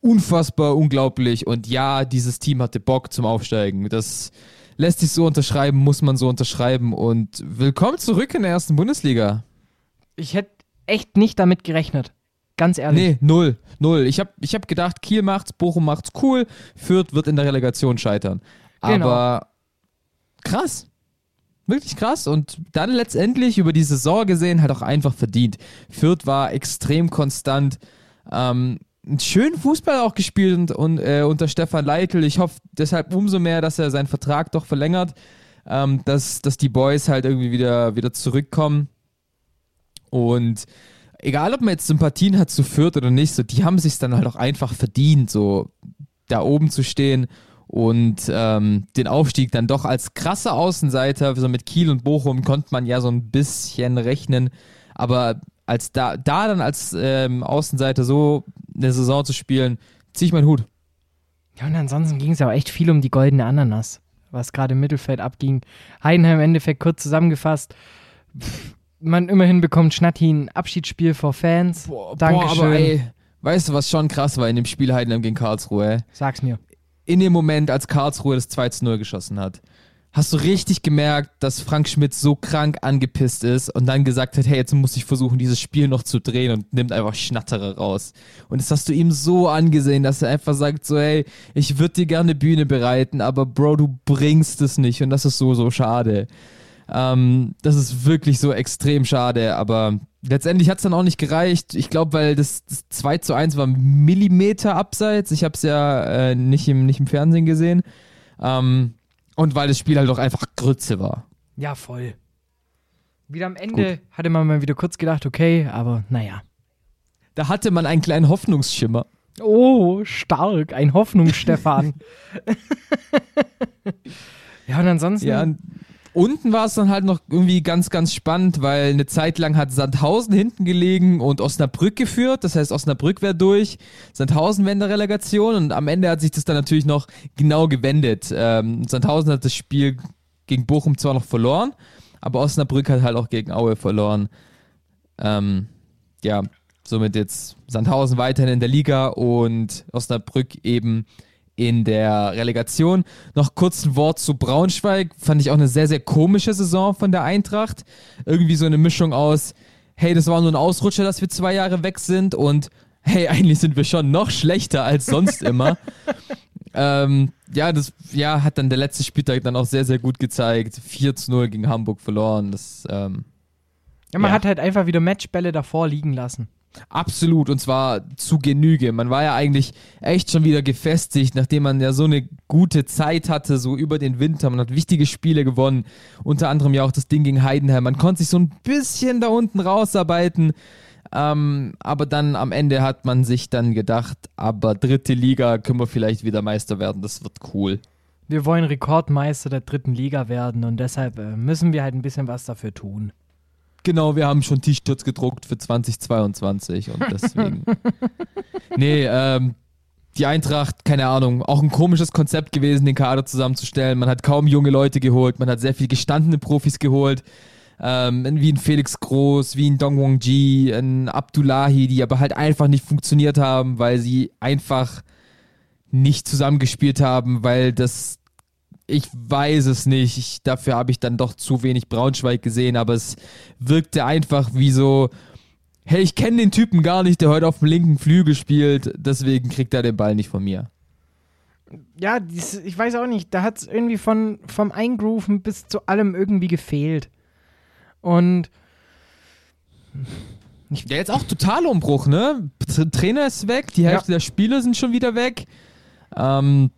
Unfassbar unglaublich. Und ja, dieses Team hatte Bock zum Aufsteigen. Das lässt sich so unterschreiben, muss man so unterschreiben. Und willkommen zurück in der ersten Bundesliga. Ich hätte echt nicht damit gerechnet. Ganz ehrlich. Nee, null. Null. Ich habe ich hab gedacht, Kiel macht's, Bochum macht's cool, Fürth wird in der Relegation scheitern. Genau. Aber krass. Wirklich krass. Und dann letztendlich über die Saison gesehen halt auch einfach verdient. Fürth war extrem konstant. Ähm, einen schönen Fußball auch gespielt und, und äh, unter Stefan Leitl. Ich hoffe deshalb umso mehr, dass er seinen Vertrag doch verlängert, ähm, dass, dass die Boys halt irgendwie wieder, wieder zurückkommen. Und egal, ob man jetzt Sympathien hat zu Fürth oder nicht, so, die haben sich dann halt auch einfach verdient, so da oben zu stehen und ähm, den Aufstieg dann doch als krasser Außenseiter, so mit Kiel und Bochum konnte man ja so ein bisschen rechnen, aber als da, da dann als ähm, Außenseiter so eine Saison zu spielen, ziehe ich meinen Hut. Ja, und ansonsten ging es ja auch echt viel um die goldene Ananas, was gerade im Mittelfeld abging. Heidenheim im Endeffekt kurz zusammengefasst. Pff, man immerhin bekommt Schnatti ein Abschiedsspiel vor Fans. Dankeschön. Boah, aber ey, weißt du, was schon krass war in dem Spiel Heidenheim gegen Karlsruhe? Ey? Sag's mir. In dem Moment, als Karlsruhe das 2 zu 0 geschossen hat, hast du richtig gemerkt, dass Frank Schmidt so krank angepisst ist und dann gesagt hat, hey, jetzt muss ich versuchen, dieses Spiel noch zu drehen und nimmt einfach Schnatterer raus. Und das hast du ihm so angesehen, dass er einfach sagt so, hey, ich würde dir gerne Bühne bereiten, aber Bro, du bringst es nicht und das ist so, so schade. Ähm, das ist wirklich so extrem schade, aber letztendlich hat es dann auch nicht gereicht. Ich glaube, weil das, das 2 zu 1 war Millimeter abseits. Ich habe es ja äh, nicht, im, nicht im Fernsehen gesehen. Ähm, und weil das Spiel halt auch einfach Grütze war. Ja, voll. Wieder am Ende hatte man mal wieder kurz gedacht, okay, aber naja. Da hatte man einen kleinen Hoffnungsschimmer. Oh, stark. Ein Hoffnungsstefan. ja, und ansonsten. Ja, unten war es dann halt noch irgendwie ganz, ganz spannend, weil eine Zeit lang hat Sandhausen hinten gelegen und Osnabrück geführt. Das heißt, Osnabrück wäre durch, Sandhausen wäre in der Relegation und am Ende hat sich das dann natürlich noch genau gewendet. Ähm, Sandhausen hat das Spiel gegen Bochum zwar noch verloren, aber Osnabrück hat halt auch gegen Aue verloren. Ähm, ja, somit jetzt Sandhausen weiterhin in der Liga und Osnabrück eben in der Relegation. Noch kurz ein Wort zu Braunschweig. Fand ich auch eine sehr, sehr komische Saison von der Eintracht. Irgendwie so eine Mischung aus, hey, das war nur ein Ausrutscher, dass wir zwei Jahre weg sind und hey, eigentlich sind wir schon noch schlechter als sonst immer. ähm, ja, das ja, hat dann der letzte Spieltag dann auch sehr, sehr gut gezeigt. 4 zu 0 gegen Hamburg verloren. Das, ähm, ja, man ja. hat halt einfach wieder Matchbälle davor liegen lassen. Absolut, und zwar zu Genüge. Man war ja eigentlich echt schon wieder gefestigt, nachdem man ja so eine gute Zeit hatte, so über den Winter. Man hat wichtige Spiele gewonnen, unter anderem ja auch das Ding gegen Heidenheim. Man konnte sich so ein bisschen da unten rausarbeiten, ähm, aber dann am Ende hat man sich dann gedacht, aber dritte Liga können wir vielleicht wieder Meister werden, das wird cool. Wir wollen Rekordmeister der dritten Liga werden und deshalb äh, müssen wir halt ein bisschen was dafür tun. Genau, wir haben schon T-Shirts gedruckt für 2022 und deswegen. nee, ähm, die Eintracht, keine Ahnung, auch ein komisches Konzept gewesen, den Kader zusammenzustellen. Man hat kaum junge Leute geholt, man hat sehr viel gestandene Profis geholt. Ähm, wie ein Felix Groß, wie ein Dong Wong Ji, ein Abdullahi, die aber halt einfach nicht funktioniert haben, weil sie einfach nicht zusammengespielt haben, weil das ich weiß es nicht. Ich, dafür habe ich dann doch zu wenig Braunschweig gesehen, aber es wirkte einfach wie so, hey, ich kenne den Typen gar nicht, der heute auf dem linken Flügel spielt, deswegen kriegt er den Ball nicht von mir. Ja, dies, ich weiß auch nicht, da hat es irgendwie von, vom Eingrooven bis zu allem irgendwie gefehlt. Und ja, jetzt auch total Umbruch, ne? Trainer ist weg, die Hälfte ja. der Spieler sind schon wieder weg. Ähm,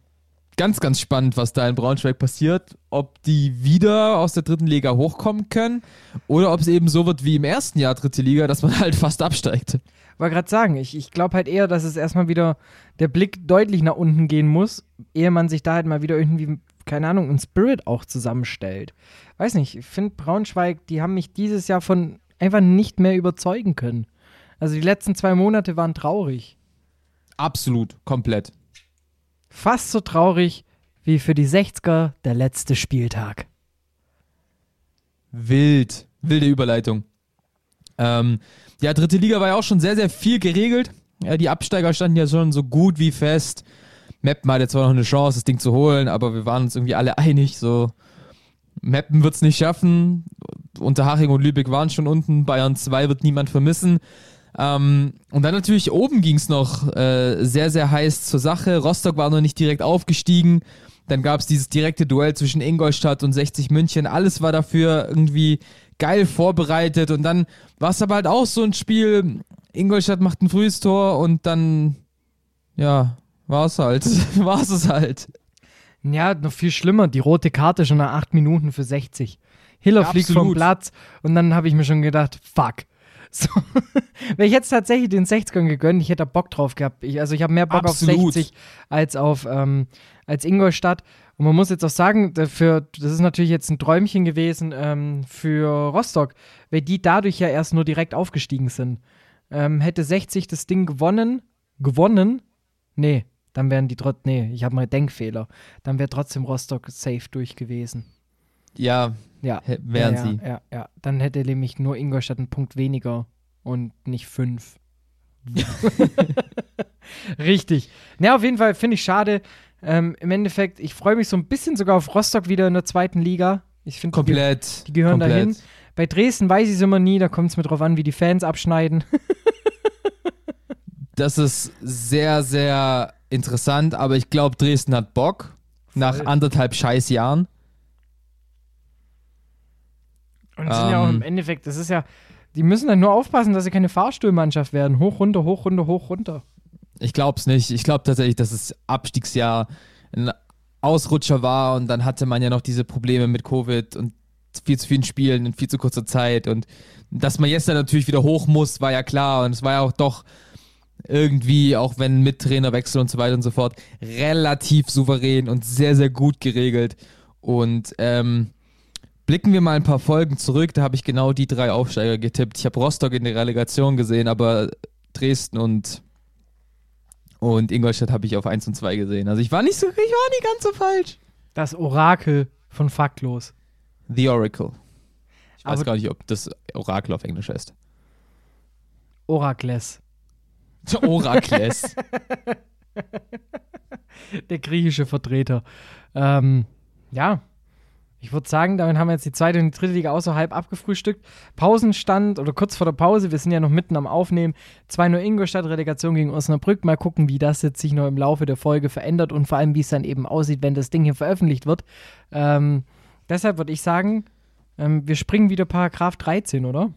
ganz, ganz spannend, was da in Braunschweig passiert. Ob die wieder aus der dritten Liga hochkommen können oder ob es eben so wird wie im ersten Jahr dritte Liga, dass man halt fast absteigt. Wollte gerade sagen, ich, ich glaube halt eher, dass es erstmal wieder der Blick deutlich nach unten gehen muss, ehe man sich da halt mal wieder irgendwie, keine Ahnung, ein Spirit auch zusammenstellt. Weiß nicht, ich finde Braunschweig, die haben mich dieses Jahr von einfach nicht mehr überzeugen können. Also die letzten zwei Monate waren traurig. Absolut, komplett. Fast so traurig wie für die 60er der letzte Spieltag. Wild, wilde Überleitung. Ähm, ja, dritte Liga war ja auch schon sehr, sehr viel geregelt. Ja, die Absteiger standen ja schon so gut wie fest. Meppen hatte zwar noch eine Chance, das Ding zu holen, aber wir waren uns irgendwie alle einig, so Meppen wird es nicht schaffen. Unterhaching und Lübeck waren schon unten, Bayern 2 wird niemand vermissen. Ähm, und dann natürlich oben ging es noch äh, sehr, sehr heiß zur Sache. Rostock war noch nicht direkt aufgestiegen. Dann gab es dieses direkte Duell zwischen Ingolstadt und 60 München. Alles war dafür irgendwie geil vorbereitet. Und dann war es aber halt auch so ein Spiel. Ingolstadt macht ein frühes Tor und dann, ja, war es halt. war es halt. Ja, noch viel schlimmer, die rote Karte schon nach acht Minuten für 60. Hiller Ja, fliegt vom absolut. Platz und dann habe ich mir schon gedacht, fuck. So. Wäre ich jetzt tatsächlich den 60ern gegönnt, ich hätte da Bock drauf gehabt. Ich, also ich habe mehr Bock Absolut. auf 60 als auf ähm, als Ingolstadt. Und man muss jetzt auch sagen, dafür, das ist natürlich jetzt ein Träumchen gewesen ähm, für Rostock, weil die dadurch ja erst nur direkt aufgestiegen sind. Ähm, hätte 60 das Ding gewonnen, gewonnen, nee, dann wären die trotzdem, nee, ich habe mal Denkfehler. Dann wäre trotzdem Rostock safe durch gewesen. Ja, Ja. wären ja, sie. Ja, ja, ja. Dann hätte nämlich nur Ingolstadt einen Punkt weniger und nicht fünf. Richtig. Na, auf jeden Fall finde ich schade. Ähm, Im Endeffekt, ich freue mich so ein bisschen sogar auf Rostock wieder in der zweiten Liga. Ich finde, die, Komplett. die gehören komplett. dahin. Bei Dresden weiß ich es immer nie, da kommt es mir drauf an, wie die Fans abschneiden. Das ist sehr, sehr interessant, aber ich glaube, Dresden hat Bock. Nach Voll. anderthalb Scheißjahren. Und sind ja auch Ähm. im Endeffekt, das ist ja, die müssen dann nur aufpassen, dass sie keine Fahrstuhlmannschaft werden. Hoch, runter, hoch, runter, hoch, runter. Ich glaube es nicht. Ich glaube tatsächlich, dass es Abstiegsjahr ein Ausrutscher war und dann hatte man ja noch diese Probleme mit Covid und viel zu vielen Spielen in viel zu kurzer Zeit und dass man jetzt dann natürlich wieder hoch muss, war ja klar und es war ja auch doch irgendwie, auch wenn mit Trainerwechsel und so weiter und so fort, relativ souverän und sehr, sehr gut geregelt und ähm, blicken wir mal ein paar Folgen zurück, da habe ich genau die drei Aufsteiger getippt. Ich habe Rostock in der Relegation gesehen, aber Dresden und und Ingolstadt habe ich auf 1 und 2 gesehen. Also ich war nicht so, ich war nicht ganz so falsch. Das Orakel von Faktlos. The Oracle. Ich weiß Aber- gar nicht, ob das Orakel auf Englisch heißt. Orakles. Orakles. Der griechische Vertreter. Ähm, ja, ich würde sagen, damit haben wir jetzt die zweite und die dritte Liga außerhalb abgefrühstückt. Pausenstand oder kurz vor der Pause, wir sind ja noch mitten am Aufnehmen. 2-0 Ingolstadt, Relegation gegen Osnabrück. Mal gucken, wie das jetzt sich noch im Laufe der Folge verändert und vor allem, wie es dann eben aussieht, wenn das Ding hier veröffentlicht wird. Ähm, deshalb würde ich sagen, ähm, wir springen wieder Paragraph 13, oder?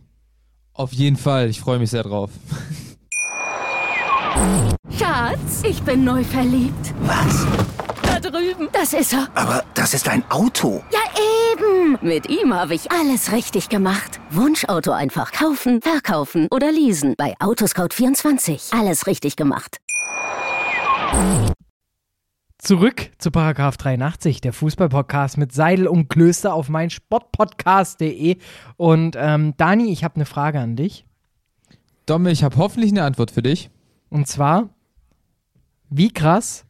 auf jeden Fall, ich freue mich sehr drauf. Schatz, ich bin neu verliebt. Was? Drüben. Das ist er. Aber das ist ein Auto. Ja, eben. Mit ihm habe ich alles richtig gemacht. Wunschauto einfach kaufen, verkaufen oder leasen. Bei Autoscout24. Alles richtig gemacht. Zurück zu Paragraph 83, der Fußballpodcast mit Seidel und Klöster auf mein Sportpodcast.de. Und ähm, Dani, ich habe eine Frage an dich. Domme, ich habe hoffentlich eine Antwort für dich. Und zwar, wie krass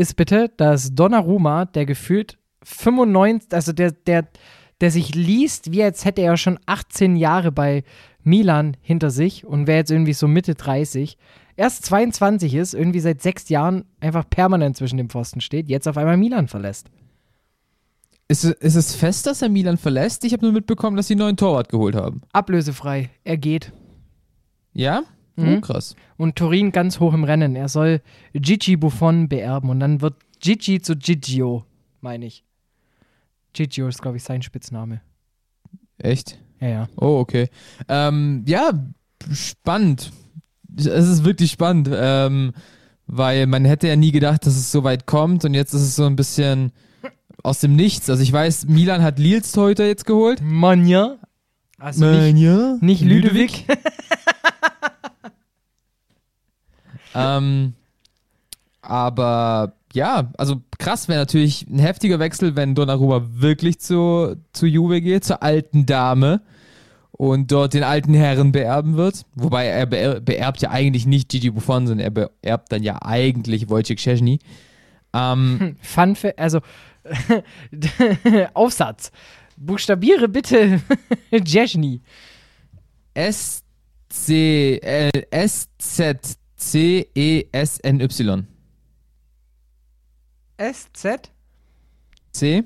ist bitte, dass Donnarumma, der gefühlt 95, also der, der, der sich liest, wie als hätte er schon 18 Jahre bei Milan hinter sich und wäre jetzt irgendwie so Mitte 30, erst 22 ist, irgendwie seit sechs Jahren einfach permanent zwischen dem Pfosten steht, jetzt auf einmal Milan verlässt. Ist, es- ist es fest, dass er Milan verlässt? Ich habe nur mitbekommen, dass sie einen neuen Torwart geholt haben. Ablösefrei, er geht. Ja? Mhm. Oh, krass. Und Turin ganz hoch im Rennen. Er soll Gigi Buffon beerben und dann wird Gigi zu Gigio, meine ich. Gigio ist, glaube ich, sein Spitzname. Echt? Ja, ja. Oh, okay. Ähm, ja, spannend. Es ist wirklich spannend, ähm, weil man hätte ja nie gedacht, dass es so weit kommt und jetzt ist es so ein bisschen aus dem Nichts. Also ich weiß, Milan hat Lils heute jetzt geholt. Manja. Also nicht, ja. nicht Lüdewig. ähm, aber ja, also krass wäre natürlich ein heftiger Wechsel, wenn Donnarumma wirklich zu, zu Juve geht, zur alten Dame und dort den alten Herren beerben wird. Wobei er beer beerbt ja eigentlich nicht Gigi Buffon, sondern er beerbt dann ja eigentlich Wojciech Szczesny. Ähm, Fun Fa- also Aufsatz. Buchstabiere bitte Jesny. S C L S Z C E S N Y. S, Z, C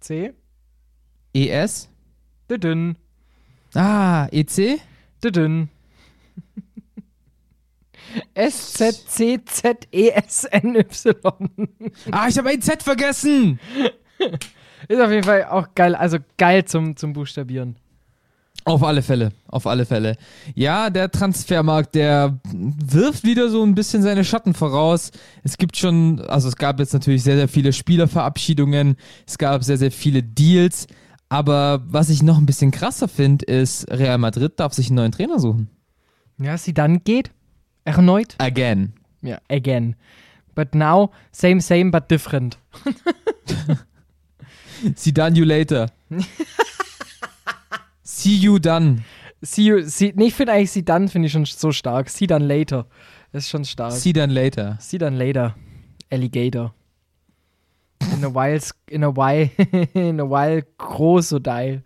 C, E S. Düdün, Ah, E C. Düdün. S-Z-C-Z-E-S-N-Y. Ah, ich habe ein Z vergessen. Ist auf jeden Fall auch geil, also geil zum, zum Buchstabieren. Auf alle Fälle, auf alle Fälle. Ja, der Transfermarkt, der wirft wieder so ein bisschen seine Schatten voraus. Es gibt schon, also es gab jetzt natürlich sehr, sehr viele Spielerverabschiedungen, es gab sehr, sehr viele Deals. Aber was ich noch ein bisschen krasser finde, ist, Real Madrid darf sich einen neuen Trainer suchen. Ja, sie dann geht. Erneut. Again. Ja, again. But now, same, same, but different. See done you later. See you done. See you, see, nee, ich finde eigentlich sie dann, finde ich schon so stark. See dann later. Das ist schon stark. See done later. See dann later. Alligator. In a while, in a while, in a while Crocodile.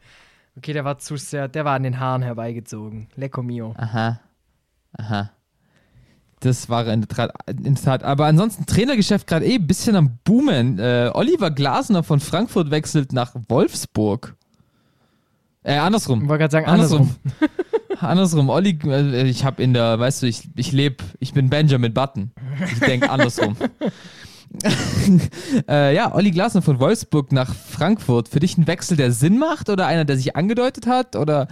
Okay, der war zu sehr, der war an den Haaren herbeigezogen. Lecco mio. Aha. Aha. Das war in der Tat. In der Tat. Aber ansonsten Trainergeschäft gerade eh ein bisschen am Boomen. Äh, Oliver Glasner von Frankfurt wechselt nach Wolfsburg. Äh, andersrum. Ich wollte gerade sagen, Andersrum. andersrum. Andersrum. Olli, äh, ich habe in der, weißt du, ich, ich lebe, ich bin Benjamin Button. Ich denke andersrum. äh, ja, Olli Glasner von Wolfsburg nach Frankfurt. Für dich ein Wechsel, der Sinn macht oder einer, der sich angedeutet hat? Oder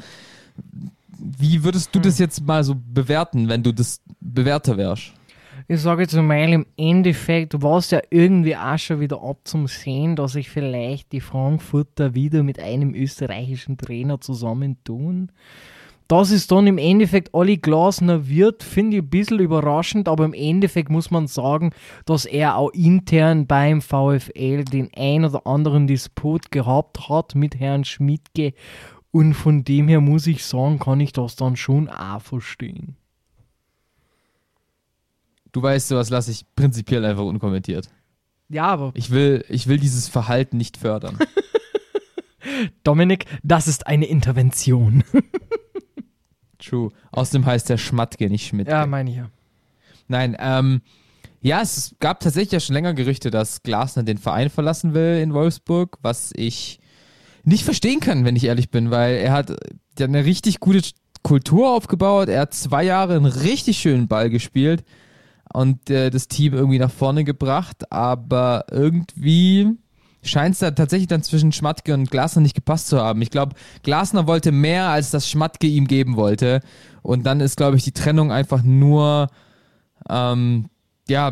wie würdest du das jetzt mal so bewerten, wenn du das Bewerter wärst? Ich sage jetzt mal, im Endeffekt war es ja irgendwie auch schon wieder abzusehen, dass sich vielleicht die Frankfurter wieder mit einem österreichischen Trainer zusammentun. Dass es dann im Endeffekt Olli Glasner wird, finde ich ein bisschen überraschend, aber im Endeffekt muss man sagen, dass er auch intern beim VfL den ein oder anderen Disput gehabt hat mit Herrn Schmidtke und von dem her muss ich sagen, kann ich das dann schon auch verstehen. Du weißt, sowas lasse ich prinzipiell einfach unkommentiert. Ja, aber Ich will, ich will dieses Verhalten nicht fördern. Dominik, das ist eine Intervention. True. Außerdem heißt der Schmatke, nicht Schmidt. ja, meine ich ja. Nein, ähm, ja, es gab tatsächlich ja schon länger Gerüchte, dass Glasner den Verein verlassen will in Wolfsburg, was ich nicht verstehen kann, wenn ich ehrlich bin, weil er hat, hat eine richtig gute Kultur aufgebaut, er hat zwei Jahre einen richtig schönen Ball gespielt und äh, das Team irgendwie nach vorne gebracht, aber irgendwie scheint es da tatsächlich dann zwischen Schmatke und Glasner nicht gepasst zu haben. Ich glaube, Glasner wollte mehr, als das Schmatke ihm geben wollte und dann ist, glaube ich, die Trennung einfach nur ähm, ja,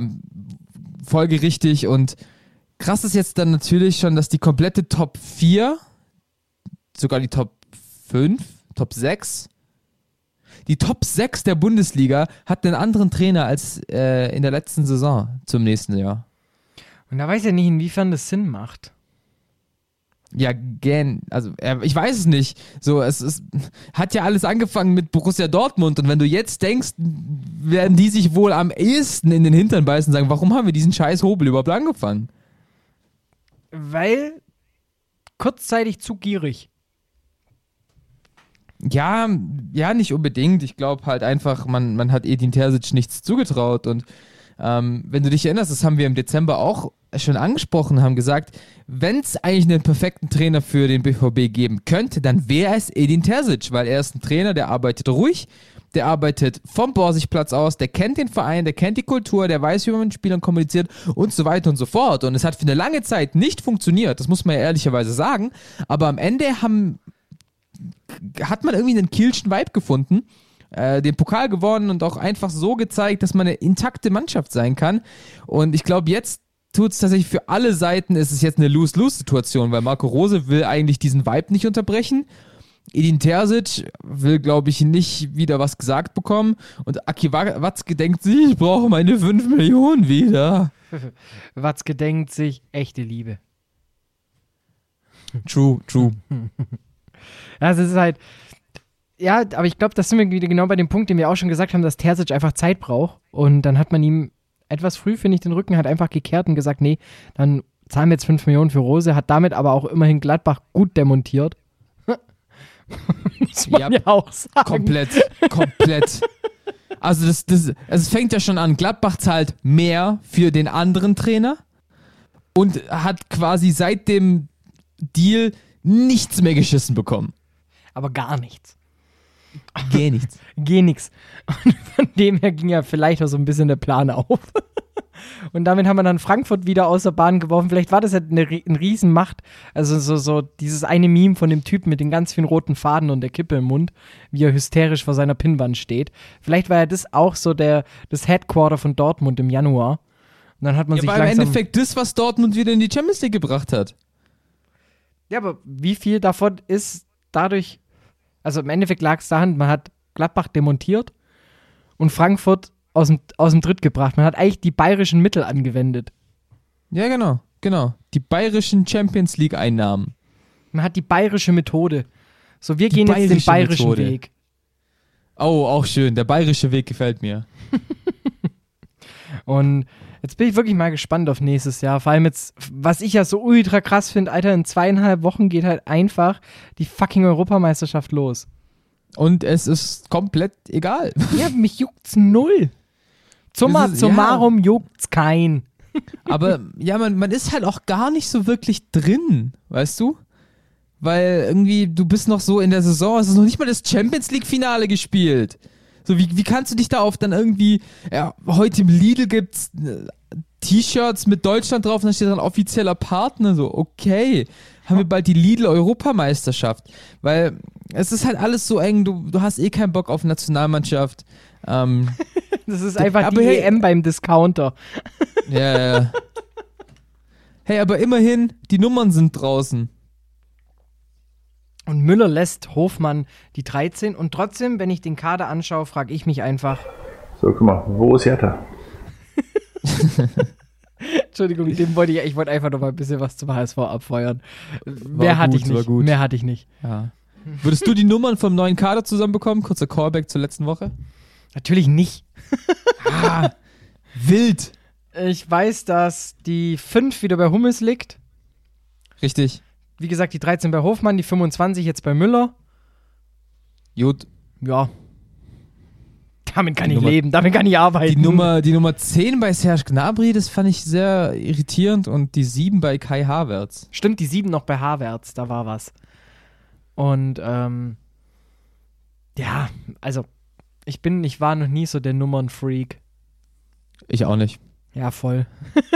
folgerichtig und krass ist jetzt dann natürlich schon, dass die komplette Top 4, sogar die Top 5, Top 6, die Top 6 der Bundesliga hat einen anderen Trainer als äh, in der letzten Saison zum nächsten Jahr. Und da weiß ich nicht, inwiefern das Sinn macht. Ja, gern, also ich weiß es nicht. So, es ist, hat ja alles angefangen mit Borussia Dortmund und wenn du jetzt denkst, werden die sich wohl am ehesten in den Hintern beißen und sagen, warum haben wir diesen scheiß Hobel überhaupt angefangen? Weil kurzzeitig zu gierig. Ja, ja, nicht unbedingt. Ich glaube halt einfach, man, man hat Edin Terzic nichts zugetraut. Und ähm, wenn du dich erinnerst, das haben wir im Dezember auch schon angesprochen, haben gesagt, wenn es eigentlich einen perfekten Trainer für den BVB geben könnte, dann wäre es Edin Terzic, weil er ist ein Trainer, der arbeitet ruhig, der arbeitet vom Borsigplatz aus, der kennt den Verein, der kennt die Kultur, der weiß, wie man mit Spielern kommuniziert und so weiter und so fort. Und es hat für eine lange Zeit nicht funktioniert, das muss man ja ehrlicherweise sagen. Aber am Ende haben, hat man irgendwie einen Kielschen Vibe gefunden, äh, den Pokal gewonnen und auch einfach so gezeigt, dass man eine intakte Mannschaft sein kann. Und ich glaube, jetzt tut es tatsächlich für alle Seiten, ist es jetzt eine Lose-Lose-Situation, weil Marco Rose will eigentlich diesen Vibe nicht unterbrechen. Edin Terzic will, glaube ich, nicht wieder was gesagt bekommen. Und Aki Wa- Watzke denkt sich, ich brauche meine 5 Millionen wieder. Watzke denkt sich, echte Liebe. True, true. Also es ist halt, ja, aber ich glaube, das sind wir wieder genau bei dem Punkt, den wir auch schon gesagt haben, dass Terzic einfach Zeit braucht. Und dann hat man ihm etwas früh, finde ich, den Rücken hat einfach gekehrt und gesagt, nee, dann zahlen wir jetzt 5 Millionen für Rose, hat damit aber auch immerhin Gladbach gut demontiert. Muss man Ja, ja, auch sagen. Komplett, komplett. Also das, das, also es fängt ja schon an, Gladbach zahlt mehr für den anderen Trainer und hat quasi seit dem Deal nichts mehr geschissen bekommen. Aber gar nichts. Geh nichts. Geh nix. Und von dem her ging ja vielleicht auch so ein bisschen der Plan auf. Und damit haben wir dann Frankfurt wieder aus der Bahn geworfen. Vielleicht war das ja eine, eine Riesenmacht. Also so, so dieses eine Meme von dem Typen mit den ganz vielen roten Faden und der Kippe im Mund, wie er hysterisch vor seiner Pinnwand steht. Vielleicht war ja das auch so der, das Headquarter von Dortmund im Januar. Und dann hat man Ja, sich war im langsam... Endeffekt das, was Dortmund wieder in die Champions League gebracht hat. Ja, aber wie viel davon ist dadurch, also im Endeffekt lag es daran, man hat Gladbach demontiert und Frankfurt aus dem, aus dem Tritt gebracht. Man hat eigentlich die bayerischen Mittel angewendet. Ja, genau, genau. Die bayerischen Champions League Einnahmen. Man hat die bayerische Methode. So, wir Die gehen jetzt den bayerische bayerischen Methode. Weg. Oh, auch schön. Der bayerische Weg gefällt mir. Und jetzt bin ich wirklich mal gespannt auf nächstes Jahr. Vor allem jetzt, was ich ja so ultra krass finde, Alter, in zweieinhalb Wochen geht halt einfach die fucking Europameisterschaft los. Und es ist komplett egal. Ja, mich juckt's null. Das ist- summarum juckt's kein. Aber ja, man, man ist halt auch gar nicht so wirklich drin, weißt du? Weil irgendwie, du bist noch so in der Saison, es ist noch nicht mal das Champions League-Finale gespielt. So, wie, wie kannst du dich da auf dann irgendwie, ja, heute im Lidl gibt's äh, T-Shirts mit Deutschland drauf und da steht dann offizieller Partner, so, okay, haben wir bald die Lidl-Europameisterschaft. Weil es ist halt alles so eng, du, du hast eh keinen Bock auf Nationalmannschaft. Ähm, Das ist einfach die hey- EM beim Discounter. Ja, ja. Hey, aber immerhin, die Nummern sind draußen. Und Müller lässt Hofmann die 13. Und trotzdem, wenn ich den Kader anschaue, frage ich mich einfach, So, guck mal, wo ist Hertha? Entschuldigung, dem wollte ich, ich wollte einfach noch mal ein bisschen was zum HSV abfeuern. Mehr gut, hatte ich war nicht. gut. Mehr hatte ich nicht. Ja. Würdest du die Nummern vom neuen Kader zusammenbekommen? Kurzer Callback zur letzten Woche. Natürlich nicht. Ah, wild. Ich weiß, dass die 5 wieder bei Hummels liegt. Richtig. Wie gesagt, die 13 bei Hofmann, die 25 jetzt bei Müller. Gut. Ja. Damit kann Die ich Nummer- leben, damit kann ich arbeiten. Die Nummer, die Nummer 10 bei Serge Gnabry, das fand ich sehr irritierend und die 7 bei Kai Havertz. Stimmt, die 7 noch bei Havertz, da war was. Und ähm, ja, also ich bin, ich war noch nie so der Nummernfreak. Ich auch nicht. Ja, voll.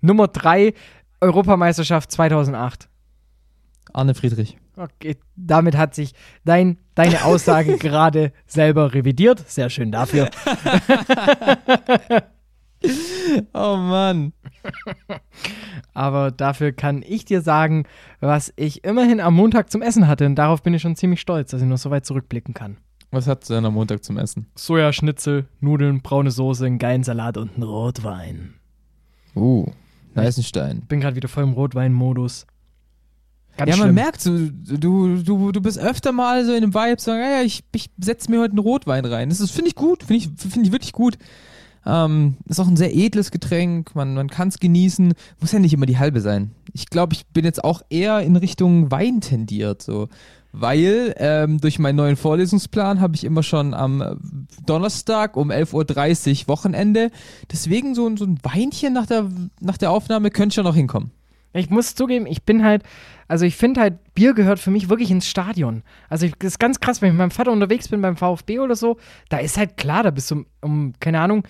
Nummer 3, Europameisterschaft 2008. Arne Friedrich. Okay, damit hat sich dein, deine Aussage gerade selber revidiert. Sehr schön dafür. Oh Mann. Aber dafür kann ich dir sagen, was ich immerhin am Montag zum Essen hatte. Und darauf bin ich schon ziemlich stolz, dass ich noch so weit zurückblicken kann. Was hat denn am Montag zum Essen? Sojaschnitzel, Nudeln, braune Soße, einen geilen Salat und einen Rotwein. Uh, Neisenstein. Bin gerade wieder voll im Rotwein-Modus. Ganz ja, man schlimm. merkt so, du, du, du bist öfter mal so in einem Vibe, sagen, ja, ich, ich setze mir heute einen Rotwein rein. Das finde ich gut, finde ich, finde ich wirklich gut. Ähm, ist auch ein sehr edles Getränk, man, man kann es genießen, muss ja nicht immer die halbe sein. Ich glaube, ich bin jetzt auch eher in Richtung Wein tendiert, so. Weil ähm, durch meinen neuen Vorlesungsplan habe ich immer schon am Donnerstag um 11.30 Uhr Wochenende. Deswegen so, ein- so ein Weinchen nach der, nach der Aufnahme könnte schon noch hinkommen. Ich muss zugeben, ich bin halt, also ich finde halt, Bier gehört für mich wirklich ins Stadion. Also ich, das ist ganz krass, wenn ich mit meinem Vater unterwegs bin beim VfB oder so, da ist halt klar, da bist du um, um keine Ahnung,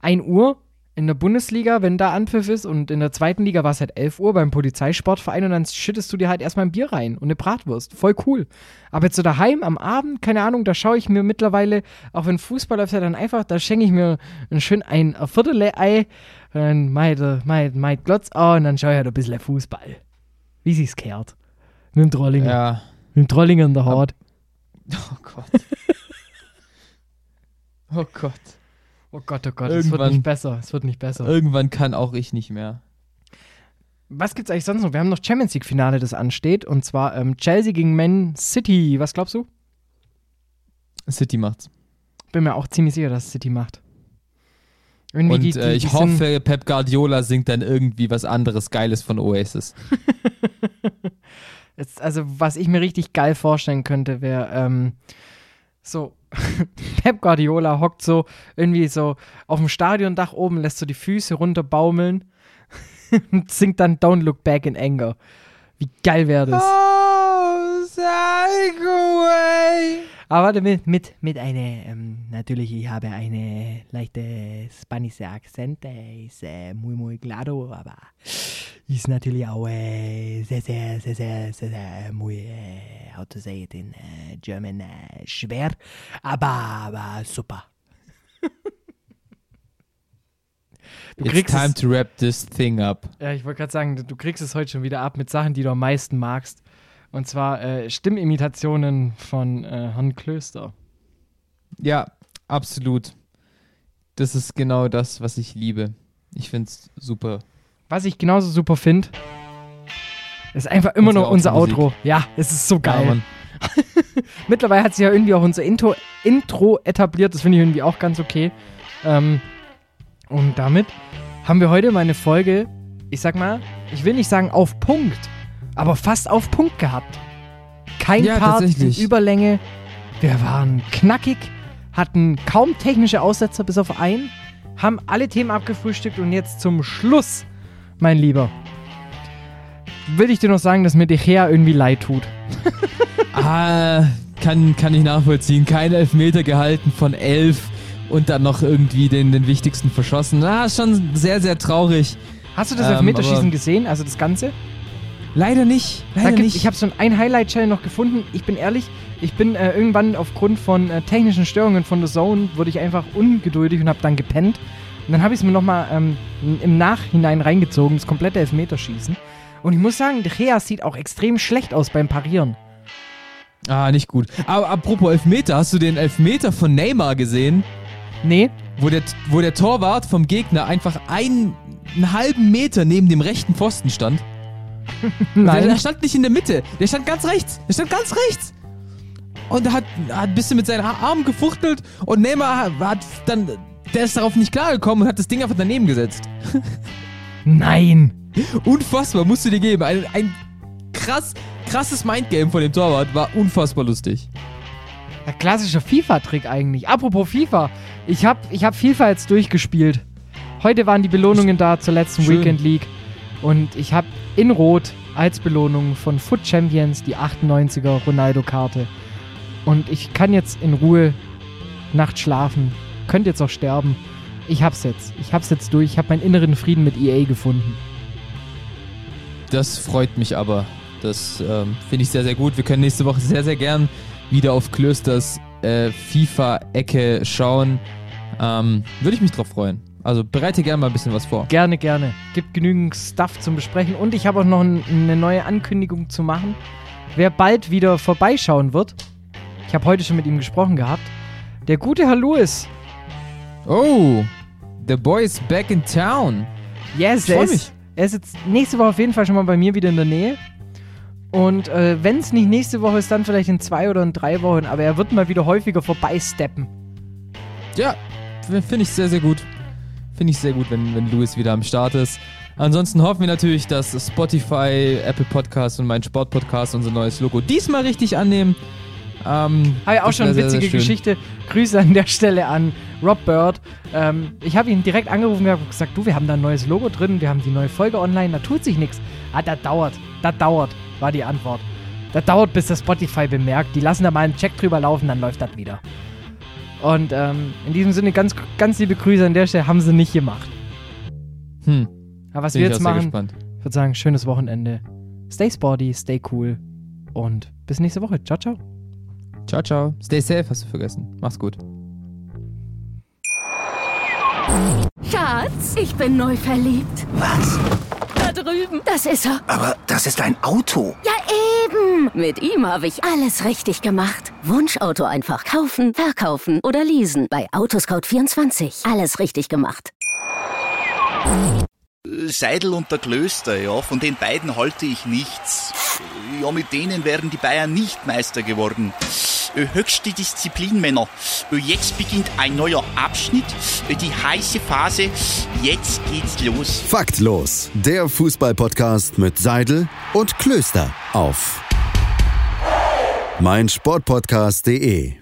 1 Uhr in der Bundesliga, wenn da Anpfiff ist und in der zweiten Liga war es halt 11 Uhr beim Polizeisportverein und dann schüttest du dir halt erstmal ein Bier rein und eine Bratwurst. Voll cool. Aber jetzt so daheim am Abend, keine Ahnung, da schaue ich mir mittlerweile, auch wenn Fußball läuft, ja dann einfach, da schenke ich mir ein schön ein Viertel-Ei, dann meid, meid, meid Glotz an und dann schaue ich halt ein bisschen Fußball. Wie sich's kehrt. Mit dem Trollinger. Ja. Mit dem Trollinger in der Haut. Oh Gott. oh Gott. Oh Gott, oh Gott, es wird Irgendwann- nicht besser. Es wird nicht besser. Irgendwann kann auch ich nicht mehr. Was gibt's eigentlich sonst noch? Wir haben noch Champions League-Finale, das ansteht. Und zwar ähm, Chelsea gegen Man City. Was glaubst du? City macht's. Bin mir auch ziemlich sicher, dass City macht. Irgendwie Und die, die, äh, ich hoffe, Pep Guardiola singt dann irgendwie was anderes Geiles von Oasis. Jetzt, also, was ich mir richtig geil vorstellen könnte, wäre ähm, so, Pep Guardiola hockt so irgendwie so auf dem Stadiondach oben, lässt so die Füße runterbaumeln und singt dann Don't Look Back in Anger. Wie geil wäre das? Oh, Segway. Aber warte, mit, mit, mit einer, ähm, natürlich, ich habe eine leichte spanische Akzent, äh, ist äh, muy, muy claro, aber ist natürlich auch äh, sehr, sehr, sehr, sehr, sehr, sehr, muy, äh, how to say it in äh, German, äh, schwer, aber, aber super. Du It's kriegst time es, to wrap this thing up. ja, ich wollte gerade sagen, du kriegst es heute schon wieder ab mit Sachen, die du am meisten magst. Und zwar äh, Stimmimitationen von äh, Herrn Klöster. Ja, absolut. Das ist genau das, was ich liebe. Ich find's super. Was ich genauso super finde, ist einfach immer noch unser Outro-Musik. Outro. Ja, es ist so Ja, geil. Mann. Mittlerweile hat sich ja irgendwie auch unser Intro, Intro etabliert. Das finde ich irgendwie auch ganz okay. Ähm, und damit haben wir heute mal eine Folge, ich sag mal, ich will nicht sagen auf Punkt, aber fast auf Punkt gehabt. Kein Ja, Part in. Überlänge. Wir waren knackig, hatten kaum technische Aussetzer bis auf einen, haben alle Themen abgefrühstückt und jetzt zum Schluss, mein Lieber, will ich dir noch sagen, dass mir De Gea irgendwie leid tut. Ah, kann, kann ich nachvollziehen. Kein Elfmeter gehalten von elf und dann noch irgendwie den, den wichtigsten verschossen. Ah, ist schon sehr, sehr traurig. Hast du das Ähm, Elfmeterschießen gesehen, also das Ganze? Leider nicht. Leider gibt, nicht. ich habe so ein Highlight-Channel noch gefunden. Ich bin ehrlich, ich bin äh, irgendwann aufgrund von äh, technischen Störungen von The Zone, wurde ich einfach ungeduldig und habe dann gepennt. Und dann habe ich es mir nochmal ähm, im Nachhinein reingezogen, das komplette Elfmeterschießen. Und ich muss sagen, Gea sieht auch extrem schlecht aus beim Parieren. ah, nicht gut. Aber apropos Elfmeter, hast du den Elfmeter von Neymar gesehen? Nee, Wo der, wo der Torwart vom Gegner einfach einen, einen halben Meter neben dem rechten Pfosten stand? Der, der nein. stand nicht in der Mitte. Der stand ganz rechts. Der stand ganz rechts. Und er hat, hat ein bisschen mit seinen Armen gefuchtelt und Neymar hat, hat dann, der ist darauf nicht klargekommen und hat das Ding einfach daneben gesetzt. Nein. Unfassbar, musst du dir geben. Ein, ein krass, krasses Mindgame von dem Torwart war unfassbar lustig. Ja, klassischer FIFA-Trick eigentlich. Apropos FIFA. Ich habe ich hab FIFA jetzt durchgespielt. Heute waren die Belohnungen da zur letzten Schön. Weekend League. Und ich habe in Rot als Belohnung von Foot Champions die 98er Ronaldo-Karte. Und ich kann jetzt in Ruhe Nacht schlafen. Könnte jetzt auch sterben. Ich hab's jetzt. Ich hab's jetzt durch. Ich habe meinen inneren Frieden mit EA gefunden. Das freut mich aber. Das ähm, finde ich sehr, sehr gut. Wir können nächste Woche sehr, sehr gern wieder auf Klösters äh, FIFA-Ecke schauen. Ähm, Würde ich mich drauf freuen. Also bereite gerne mal ein bisschen was vor. Gerne, gerne. Gibt genügend Stuff zum Besprechen. Und ich habe auch noch ein, eine neue Ankündigung zu machen. Wer bald wieder vorbeischauen wird, ich habe heute schon mit ihm gesprochen gehabt, der gute Herr Lewis. Oh, the boy is back in town. Yes, Ich er ist, mich. er ist jetzt nächste Woche auf jeden Fall schon mal bei mir wieder in der Nähe. Und äh, wenn es nicht nächste Woche ist, dann vielleicht in zwei oder in drei Wochen. Aber er wird mal wieder häufiger vorbeisteppen. Ja, finde ich sehr, sehr gut. Finde ich sehr gut, wenn, wenn Louis wieder am Start ist. Ansonsten hoffen wir natürlich, dass Spotify, Apple Podcasts und mein Sportpodcast unser neues Logo diesmal richtig annehmen. Ähm, Habe ich auch schon eine witzige sehr. Geschichte. Grüße an der Stelle an Rob Bird. Ähm, ich habe ihn direkt angerufen und gesagt, du, wir haben da ein neues Logo drin, wir haben die neue Folge online, da tut sich nichts. Ah, das dauert, das dauert, war die Antwort. Das dauert, bis das Spotify bemerkt. Die lassen da mal einen Check drüber laufen, dann läuft das wieder. Und ähm, in diesem Sinne ganz, ganz liebe Grüße an der Stelle, haben sie nicht gemacht. Hm, Aber was bin wir ich jetzt machen, gespannt. ich würde sagen, schönes Wochenende. Stay sporty, stay cool und bis nächste Woche. Ciao, ciao. Ciao, ciao. Stay safe, hast du vergessen. Mach's gut. Schatz, ich bin neu verliebt. Was? Drüben. Das ist er. Aber das ist ein Auto. Ja, eben. Mit ihm habe ich alles richtig gemacht. Wunschauto einfach kaufen, verkaufen oder leasen. Bei Autoscout24. Alles richtig gemacht. Seidel und der Klöster, ja, von den beiden halte ich nichts. Ja, mit denen wären die Bayern nicht Meister geworden. Äh, Höchste Disziplin, Männer. Äh, Jetzt beginnt ein neuer Abschnitt, äh, die heiße Phase. Jetzt geht's los. Faktlos, der Fußballpodcast mit Seidel und Klöster auf meinsportpodcast.de.